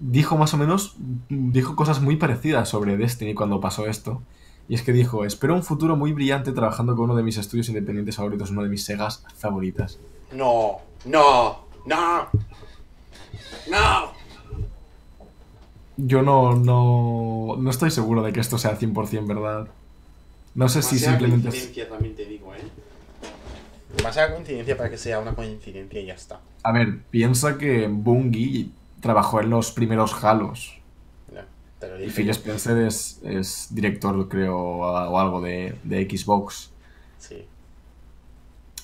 dijo más o menos, dijo cosas muy parecidas sobre Destiny cuando pasó esto. Y es que dijo, espero un futuro muy brillante trabajando con uno de mis estudios independientes favoritos, una de mis segas favoritas. No, no, no, no. Yo no, no, no estoy seguro de que esto sea 100% verdad. No sé si simplemente... coincidencia también te digo, eh. Demasiada coincidencia para que sea una coincidencia y ya está. A ver, piensa que Bungie trabajó en los primeros Halos. Lo Y. Phil Spencer es, es director, creo, o algo de, de Xbox. Sí.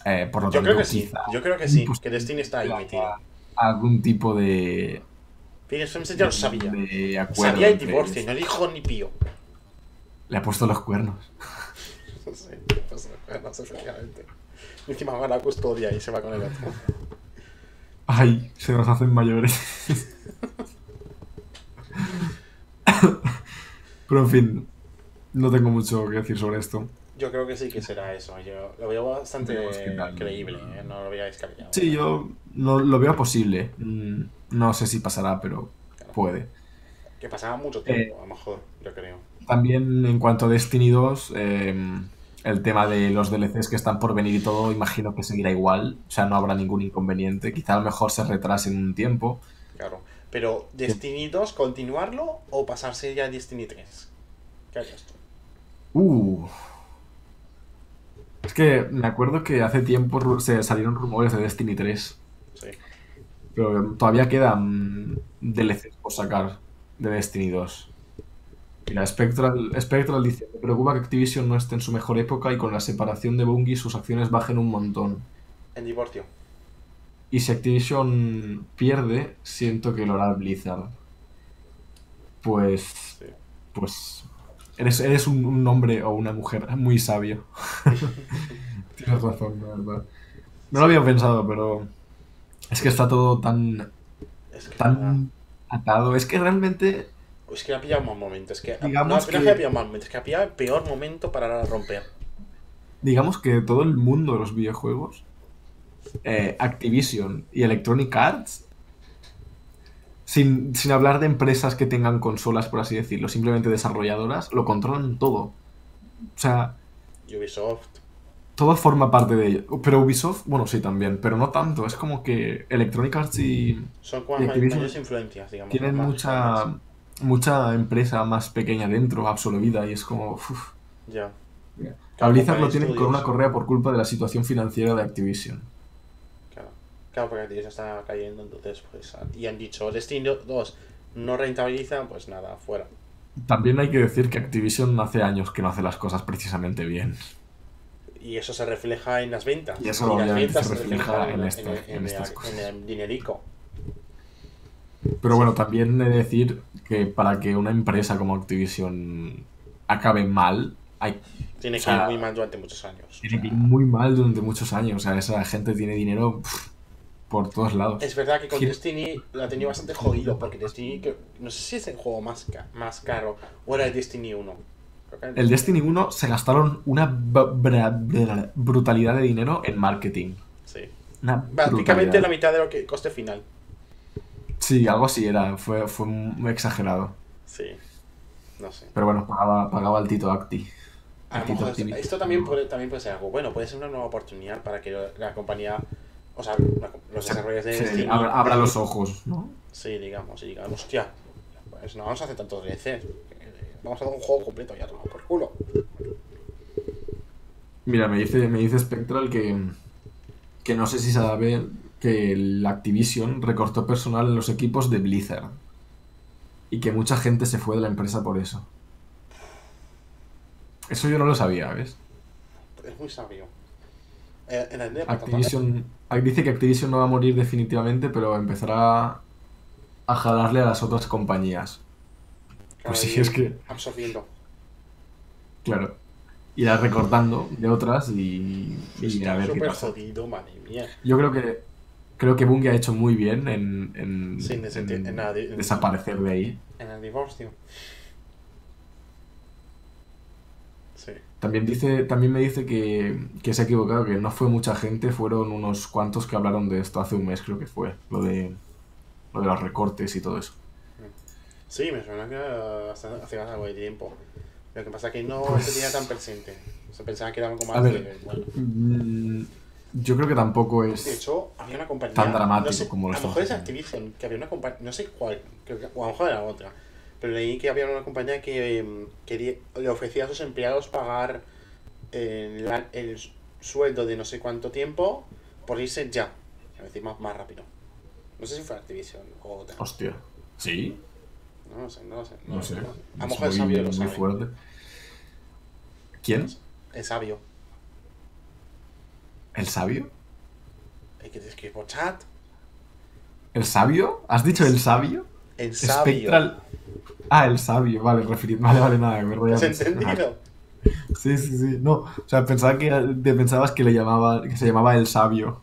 Eh, por lo Yo tanto, creo que sí, yo creo que sí, que Destiny está ahí metido. algún tipo de, Phil Spencer ya lo sabía. de. Sabía el divorcio no dijo ni pío. Le ha puesto los cuernos. No sé, pues, no sé, efectivamente. Y Encima va a la custodia y se va con el otro. Ay, se nos hacen mayores. Pero en fin, no tengo mucho que decir sobre esto. Yo creo que sí que será eso. Yo lo veo bastante creíble, ¿eh? no lo veáis descabellado. Sí, yo no, lo veo posible. Mm, No sé si pasará, pero puede. Que pasaba mucho Eh. tiempo, a lo mejor, yo creo. También en cuanto a Destiny 2, eh, el tema de los DLCs que están por venir y todo, imagino que seguirá igual. O sea, no habrá ningún inconveniente. Quizá a lo mejor se retrase en un tiempo. Claro. Pero, ¿Destiny 2 continuarlo o pasarse ya a Destiny 3? ¿Qué harías tú? Uh. Es que me acuerdo que hace tiempo se salieron rumores de Destiny 3. Sí. Pero todavía quedan DLCs por sacar de Destiny 2. Mira, Spectral, Spectral dice, me preocupa que Activision no esté en su mejor época y con la separación de Bungie sus acciones bajen un montón. En divorcio. Y si Activision pierde, siento que lo hará Blizzard. Pues, Sí. pues, eres, eres un, un hombre o una mujer muy sabio. Tienes razón, la verdad. No lo había pensado, pero es que está todo tan, Es que, tan atado. Es que realmente es que ha pillado un mal momento. Es que, Digamos no, que- que ha pillado mal momento. Es que ha pillado el peor momento para romper. digamos que todo el mundo de los videojuegos, eh, Activision y Electronic Arts, sin, sin hablar de empresas que tengan consolas, por así decirlo, simplemente desarrolladoras, lo controlan todo. O sea, Ubisoft. todo forma parte de ello. Pero Ubisoft, bueno, sí también, pero no tanto. Es como que Electronic Arts y Son como mayores influencias, digamos. tienen mucha, mucha empresa más pequeña dentro, absorbida, y es como... uf. Ya. Como lo tienen con una correa por culpa de la situación financiera de Activision. Claro. Porque Activision está cayendo, entonces, pues. Y han dicho, Destiny 2 no rentabiliza, pues nada, fuera. También hay que decir que Activision hace años que no hace las cosas precisamente bien. Y eso se refleja en las ventas. Y eso las obviamente ventas se refleja en el- en el- estas en cosas. el dinerico. Pero bueno, también he de decir que para que una empresa como Activision acabe mal, hay, Tiene O que sea, ir muy mal durante muchos años. o tiene que ir muy mal durante muchos años. O sea, esa gente tiene dinero pff, por todos lados. Es verdad que con Destiny la tenía bastante jodido, porque Destiny, que- no sé si es el juego más, ca- más caro o era el Destiny 1. Creo que era El Destiny 1 se gastaron una brutalidad de dinero en marketing. Sí. Una Prácticamente la mitad de lo que coste final. Sí, algo así era. Fue, fue muy exagerado. Sí. No sé. Pero bueno, pagaba, pagaba el Tito Acti. A lo El Tito mejor Acti. esto también puede, también puede ser algo bueno, puede ser una nueva oportunidad para que la compañía, o sea, los desarrolladores de Sí, Destiny abra, abra los ojos, ¿no? Sí, digamos, y digamos, hostia, pues no vamos a hacer tantos DLCs. eh, Vamos a hacer un juego completo ya, tomado por culo. Mira, me dice, me dice Spectral que, que no sé si sabe que el Activision recortó personal en los equipos de Blizzard. Y que mucha gente se fue de la empresa por eso. Eso yo no lo sabía, ¿ves? Es muy sabio. Eh, en Activision dice que Activision no va a morir definitivamente, pero empezará a jalarle a las otras compañías. Pues sí, es que, Absorbiendo. claro, irá recortando de otras y, y a ver qué pasa. jodido, madre mía. Yo creo que creo que Bungie ha hecho muy bien en, en- Sí, en ese en ti- en la- en- desaparecer de ahí. En el divorcio. Sí. También dice, también me dice que, que se ha equivocado, que no fue mucha gente, fueron unos cuantos que hablaron de esto hace un mes, creo que fue, lo de lo de los recortes y todo eso. Sí, me suena que hace, hace algo de tiempo. Lo que pasa es que no Pues- se tenía tan presente. Se pensaba que era algo más A ver. bueno. Mm, Yo creo que tampoco De es hecho, había una compañía. tan dramático no sé, como lo A lo mejor es. Activision, que había una compañía. No sé cuál, creo que- o a lo mejor era otra. Pero leí que había una compañía que em, quería, le ofrecía a sus empleados pagar eh, la- el sueldo de no sé cuánto tiempo por irse ya. Es decir, más, más rápido. No sé si fue Activision o otra. Hostia. ¿Sí? No lo sé, no lo sé. No sé. A lo mejor el sabio lo muy sabe. fuerte. ¿Quién? El sabio. ¿El sabio? El que te escribe por chat. ¿El sabio? ¿Has dicho el sabio? El sabio. Spectral. Ah, el sabio, vale, referir. Vale, vale, nada, me voy a ¿Has pensar. entendido? Sí, sí, sí. No, o sea, pensaba que te pensabas que le llamaba, que se llamaba el sabio.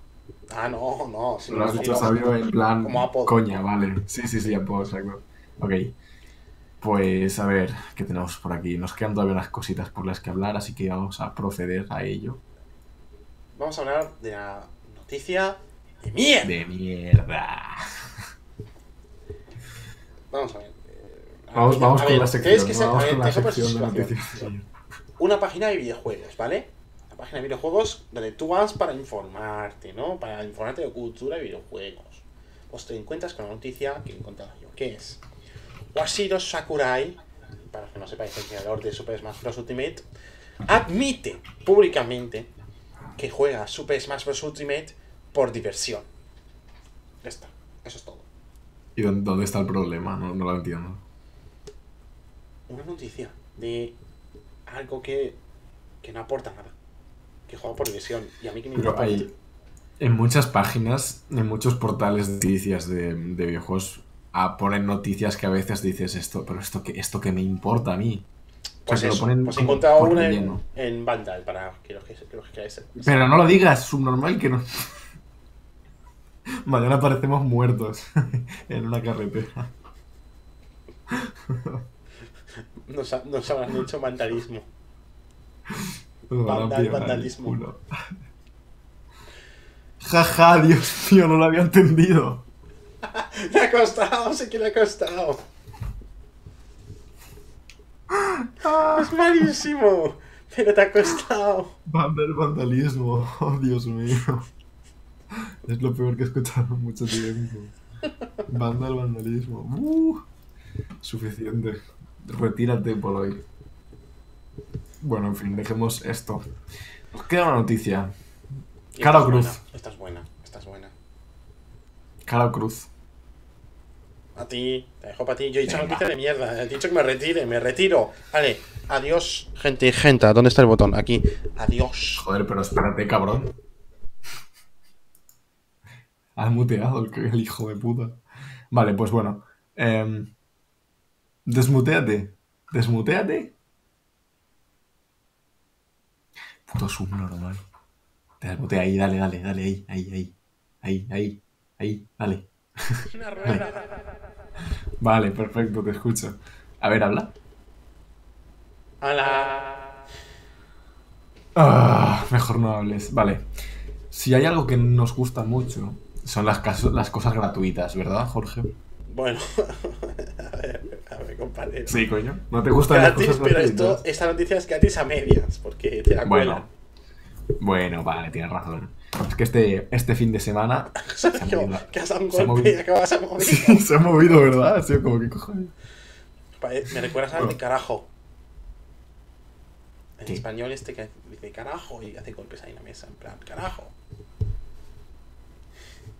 Ah, no, no. Si Lo no has dicho sabio en plan como apodo. coña, vale. Sí, sí, sí, apodo, exacto. Ok. Pues a ver, ¿qué tenemos por aquí? Nos quedan todavía unas cositas por las que hablar, así que vamos a proceder a ello. Vamos a hablar de la noticia de mierda. De mierda. Vamos a ver. eh, Vamos, a vamos ver, con la tenéis sección. que ¿no? ser- a Vamos ver, con la sección de situación. noticias. Una página de videojuegos, ¿vale? Una página de videojuegos donde tú vas para informarte, ¿no? Para informarte de cultura y videojuegos. Pues te encuentras con la noticia que he encontrado yo, que es Washiro Sakurai, para los que no sepáis, el creador de Super Smash Bros. Ultimate, admite públicamente que juega Super Smash Bros. Ultimate por diversión. Ya está, eso es todo. ¿Y dónde, está el problema? No, no lo entiendo. una noticia de algo que, que no aporta nada. Que juega por diversión. Y a mí que me Pero hay en muchas páginas, en muchos portales de noticias de, de videojuegos, a ponen noticias que a veces dices esto, pero esto que esto que me importa a mí. Pues, o sea, lo ponen pues he encontrado una en, en Vandal para que los que, que los que queráis. Pero no lo digas, subnormal que no. Mañana aparecemos muertos en una carretera. Nos, ha- nos habrán hecho vandalismo. Vandal- vandalismo. Jaja, Dios mío, no lo había entendido. ¡Le ha costado! ¡Sí que le ha costado! ¡Es malísimo! ¡Pero te ha costado! Vandal vandalismo, oh Dios mío. Es lo peor que he escuchado en mucho tiempo. Vandal vandalismo. Uh, suficiente. Retírate por hoy. Bueno, en fin, dejemos esto. Nos queda una noticia. Y Cara esta o es cruz. buena, Esta es buena, esta es buena. Cara o cruz. A ti, te dejo para ti. Yo he dicho noticia de mierda. He dicho que me retire, me retiro. Vale, adiós, gente. Gente, ¿dónde está el botón? Aquí. Adiós. Joder, pero espérate, cabrón. Has muteado el, el hijo de puta. Vale, pues bueno. em, desmuteate. Desmuteate. Puto subnormal. Te desmutea ahí, dale, dale, dale, ahí, ahí, ahí. Ahí, ahí, ahí, dale. Una rueda. Vale, perfecto, te escucho. A ver, habla. ¡Hala! Ah, mejor no hables. Vale. Si hay algo que nos gusta mucho, son las, las cosas gratuitas, ¿verdad, Jorge? Bueno, a ver, a ver, compadre. Sí, coño. ¿No te gustan las Gratis, cosas pero gratuitas? esto, esta noticia es gratis a medias, porque te la Bueno. cuelan. Bueno, vale, tienes razón. Es que este, este fin de semana Sergio, movido. que has dado un Se ha golpe y movido. acabas a mover. sí, se ha movido, ¿verdad? Ha sido como que cojones. Me recuerdas al de Bueno. carajo. En ¿Qué? español este que dice carajo y hace golpes ahí en la mesa, en plan, carajo.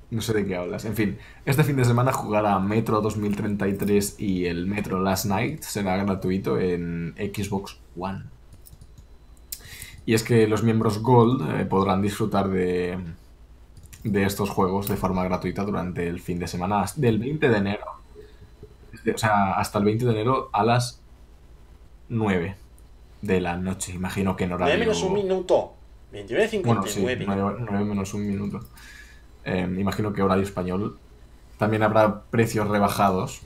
No sé de qué hablas. En fin, este fin de semana jugará Metro 2033 y el Metro Last Night será gratuito en Xbox One. Y es que los miembros Gold eh, podrán disfrutar de, de estos juegos de forma gratuita durante el fin de semana del 20 de enero. O sea, hasta el 20 de enero a las 9 de la noche. Imagino que en horario... 9 menos un minuto. 29.59. Bueno, sí, 9, menos un minuto. Eh, imagino que horario español. También habrá precios rebajados,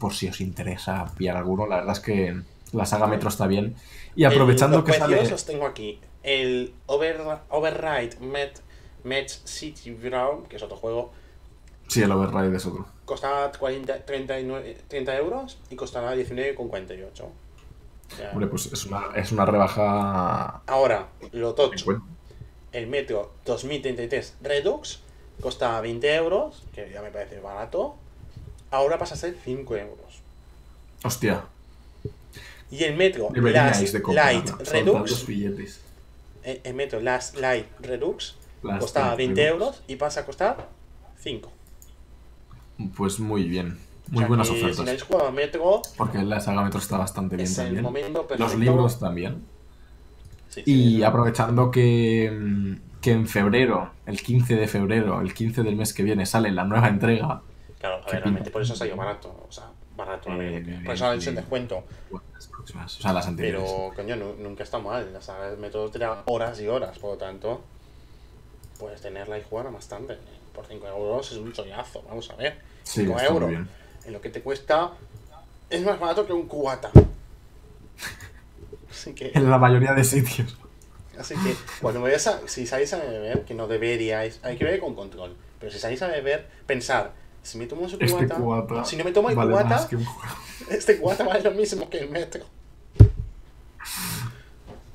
por si os interesa pillar alguno. La verdad es que la saga Metro está bien. Y aprovechando El- que sale... los tengo aquí. El Over, Override Met, Match City Brown, que es otro juego, Sí, el Override es otro. costaba 40, 39, 30 euros y costará 19,48. O sea, Hombre, pues es una, es una rebaja... Ahora, lo tocho. El Metro 2033 Redux costaba 20 euros, que ya me parece barato. Ahora pasa a ser 5 euros. Hostia, Y el Metro deberíais. Light Redux, eh, el Metro Last Light Redux costaba Light 20 Redux. euros y pasa a costar 5. Pues muy bien. O Muy sea buenas que Si no ofertas. jugado a Metro, Porque la saga Metro está bastante bien también. Los libros también. Sí, sí, Y aprovechando que, mm, que en febrero, el 15 de febrero, el 15 del mes que viene, sale la nueva entrega. Claro, a ¿Qué ver, realmente por eso salió barato. O sea, barato, Eh, por eso han hecho el descuento. las próximas, o sea, las anteriores. Pero, coño, nu- nunca está mal. Saga de Metro te da horas y horas, por lo tanto, puedes tenerla y jugar bastante. Por 5 euros es un chollazo, vamos a ver. sí, 5 está muy euros. En lo que te cuesta es más barato que un cubata. Así que, En la mayoría de sitios. Así que cuando vayáis a, si salís a beber, que no deberíais, hay que beber con control. Pero si salís a beber, pensar, si me tomo ese Este cubata, si no me tomo el vale cubata, un este cubata vale lo mismo que el metro.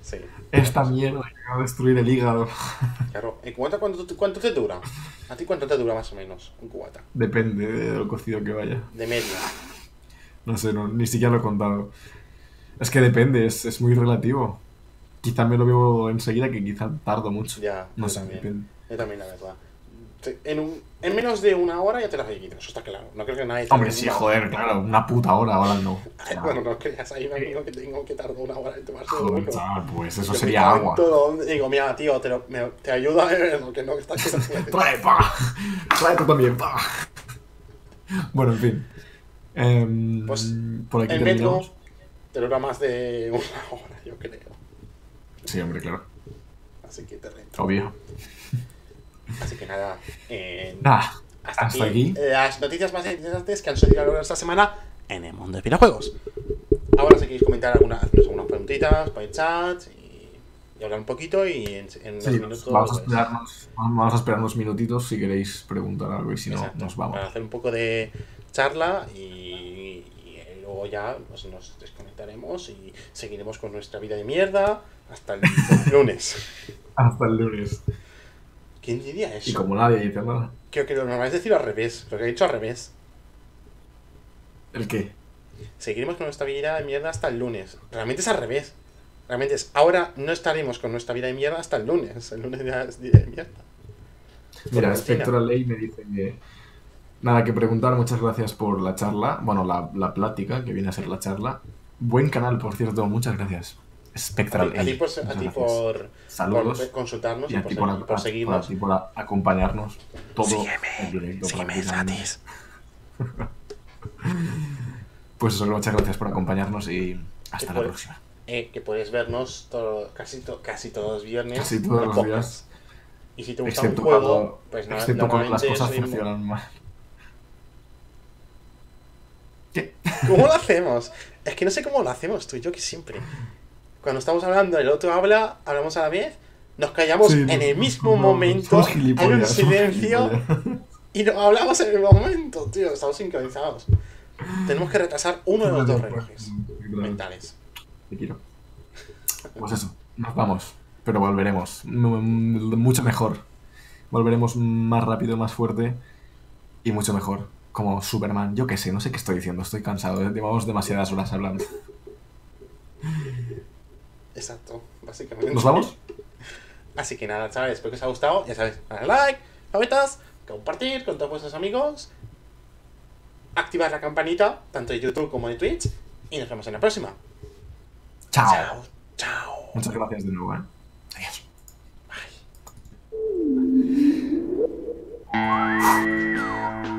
Sí. Esta mierda que va a destruir el hígado. Claro, ¿el cubata cuánto, te- cuánto te dura? ¿A ti cuánto te dura más o menos un cubata? Depende de lo cocido que vaya. De media. No sé, no, ni siquiera lo he contado. Es que depende, es, es muy relativo. Quizá me lo veo enseguida que quizá tardo mucho. Ya, No sé, también. depende. Yo también, la verdad. en, un- en menos de una hora ya te las vivido, eso está claro. No creo que nadie... Hombre, sí, joder, claro, una puta hora ahora no. Bueno, no creas, hay un amigo que tengo que tardó una hora en tomarse joder, chaval, pues eso Yo sería agua. todo. Digo, mira, tío, te, lo- me- te ayudo a lo que no está que. Trae, pa. Trae tú también, pa. Bueno, en fin. Em, Pues, por aquí El metro te dura más de una hora, yo creo. Sí, hombre, claro. Así que te rento. Obvio. Así que nada, eh, Nada, hasta, hasta aquí, aquí. las noticias más interesantes que han sucedido a lo largo de esta semana en el mundo de videojuegos. Ahora si queréis comentar alguna, hacernos algunas preguntitas por el chat y, y hablar un poquito y en, en Sí, minutos... vamos a pues, esperarnos, vamos a esperar unos minutitos si queréis preguntar algo y si no, nos vamos. Para hacer un poco de charla y, y luego ya pues, nos desconectaremos y seguiremos con nuestra vida de mierda hasta el lunes. Hasta el lunes. ¿Quién diría eso? Y como nadie dice nada. Creo que lo normal es decir al revés, lo que he dicho al revés. ¿El qué? Seguiremos con nuestra vida de mierda hasta el lunes. Realmente es al revés. Realmente es, ahora no estaremos con nuestra vida de mierda hasta el lunes. El lunes ya es día de mierda. Mira, Por Spectral Ley me dice que. Nada que preguntar, muchas gracias por la charla. Bueno, la, la plática, que viene a ser la charla. Buen canal, por cierto, muchas gracias. A Spectral ti, a ti por, a muchas ti gracias. por, Saludos. por consultarnos Y a por, ti por, seguirnos. a ti por acompañarnos todo Sígueme, el directo. sígueme gratis. Pues eso, muchas gracias por acompañarnos y hasta la próxima. Eh, que puedes vernos todo, casi, to- casi todos los viernes. Casi todos los días. Y si te gusta Excepto un juego, cuando, pues no, excepto cuando las cosas muy- funcionan mal. ¿Qué? ¿Cómo lo hacemos? Es que no sé cómo lo hacemos tú y yo que siempre. Cuando estamos hablando, el otro habla, hablamos a la vez, nos callamos Sí, en el mismo no, momento, gilipollas, un silencio y no hablamos en el momento, tío. Estamos sincronizados. Tenemos que retrasar uno de los dos relojes mentales. Te quiero. Pues eso, nos vamos. Pero volveremos. Mucho mejor. Volveremos más rápido, más fuerte y mucho mejor. Como Superman. Yo qué sé, no sé qué estoy diciendo. Estoy cansado. Llevamos demasiadas horas hablando. Exacto, básicamente. ¿Nos vamos? Así que nada, chavales, espero que os haya gustado. Ya sabéis, darle like, favoritas, compartir con todos vuestros amigos, activar la campanita, tanto de YouTube como de Twitch, y nos vemos en la próxima. Chao. Chao, chao. Muchas gracias de nuevo, ¿eh? Adiós. Bye.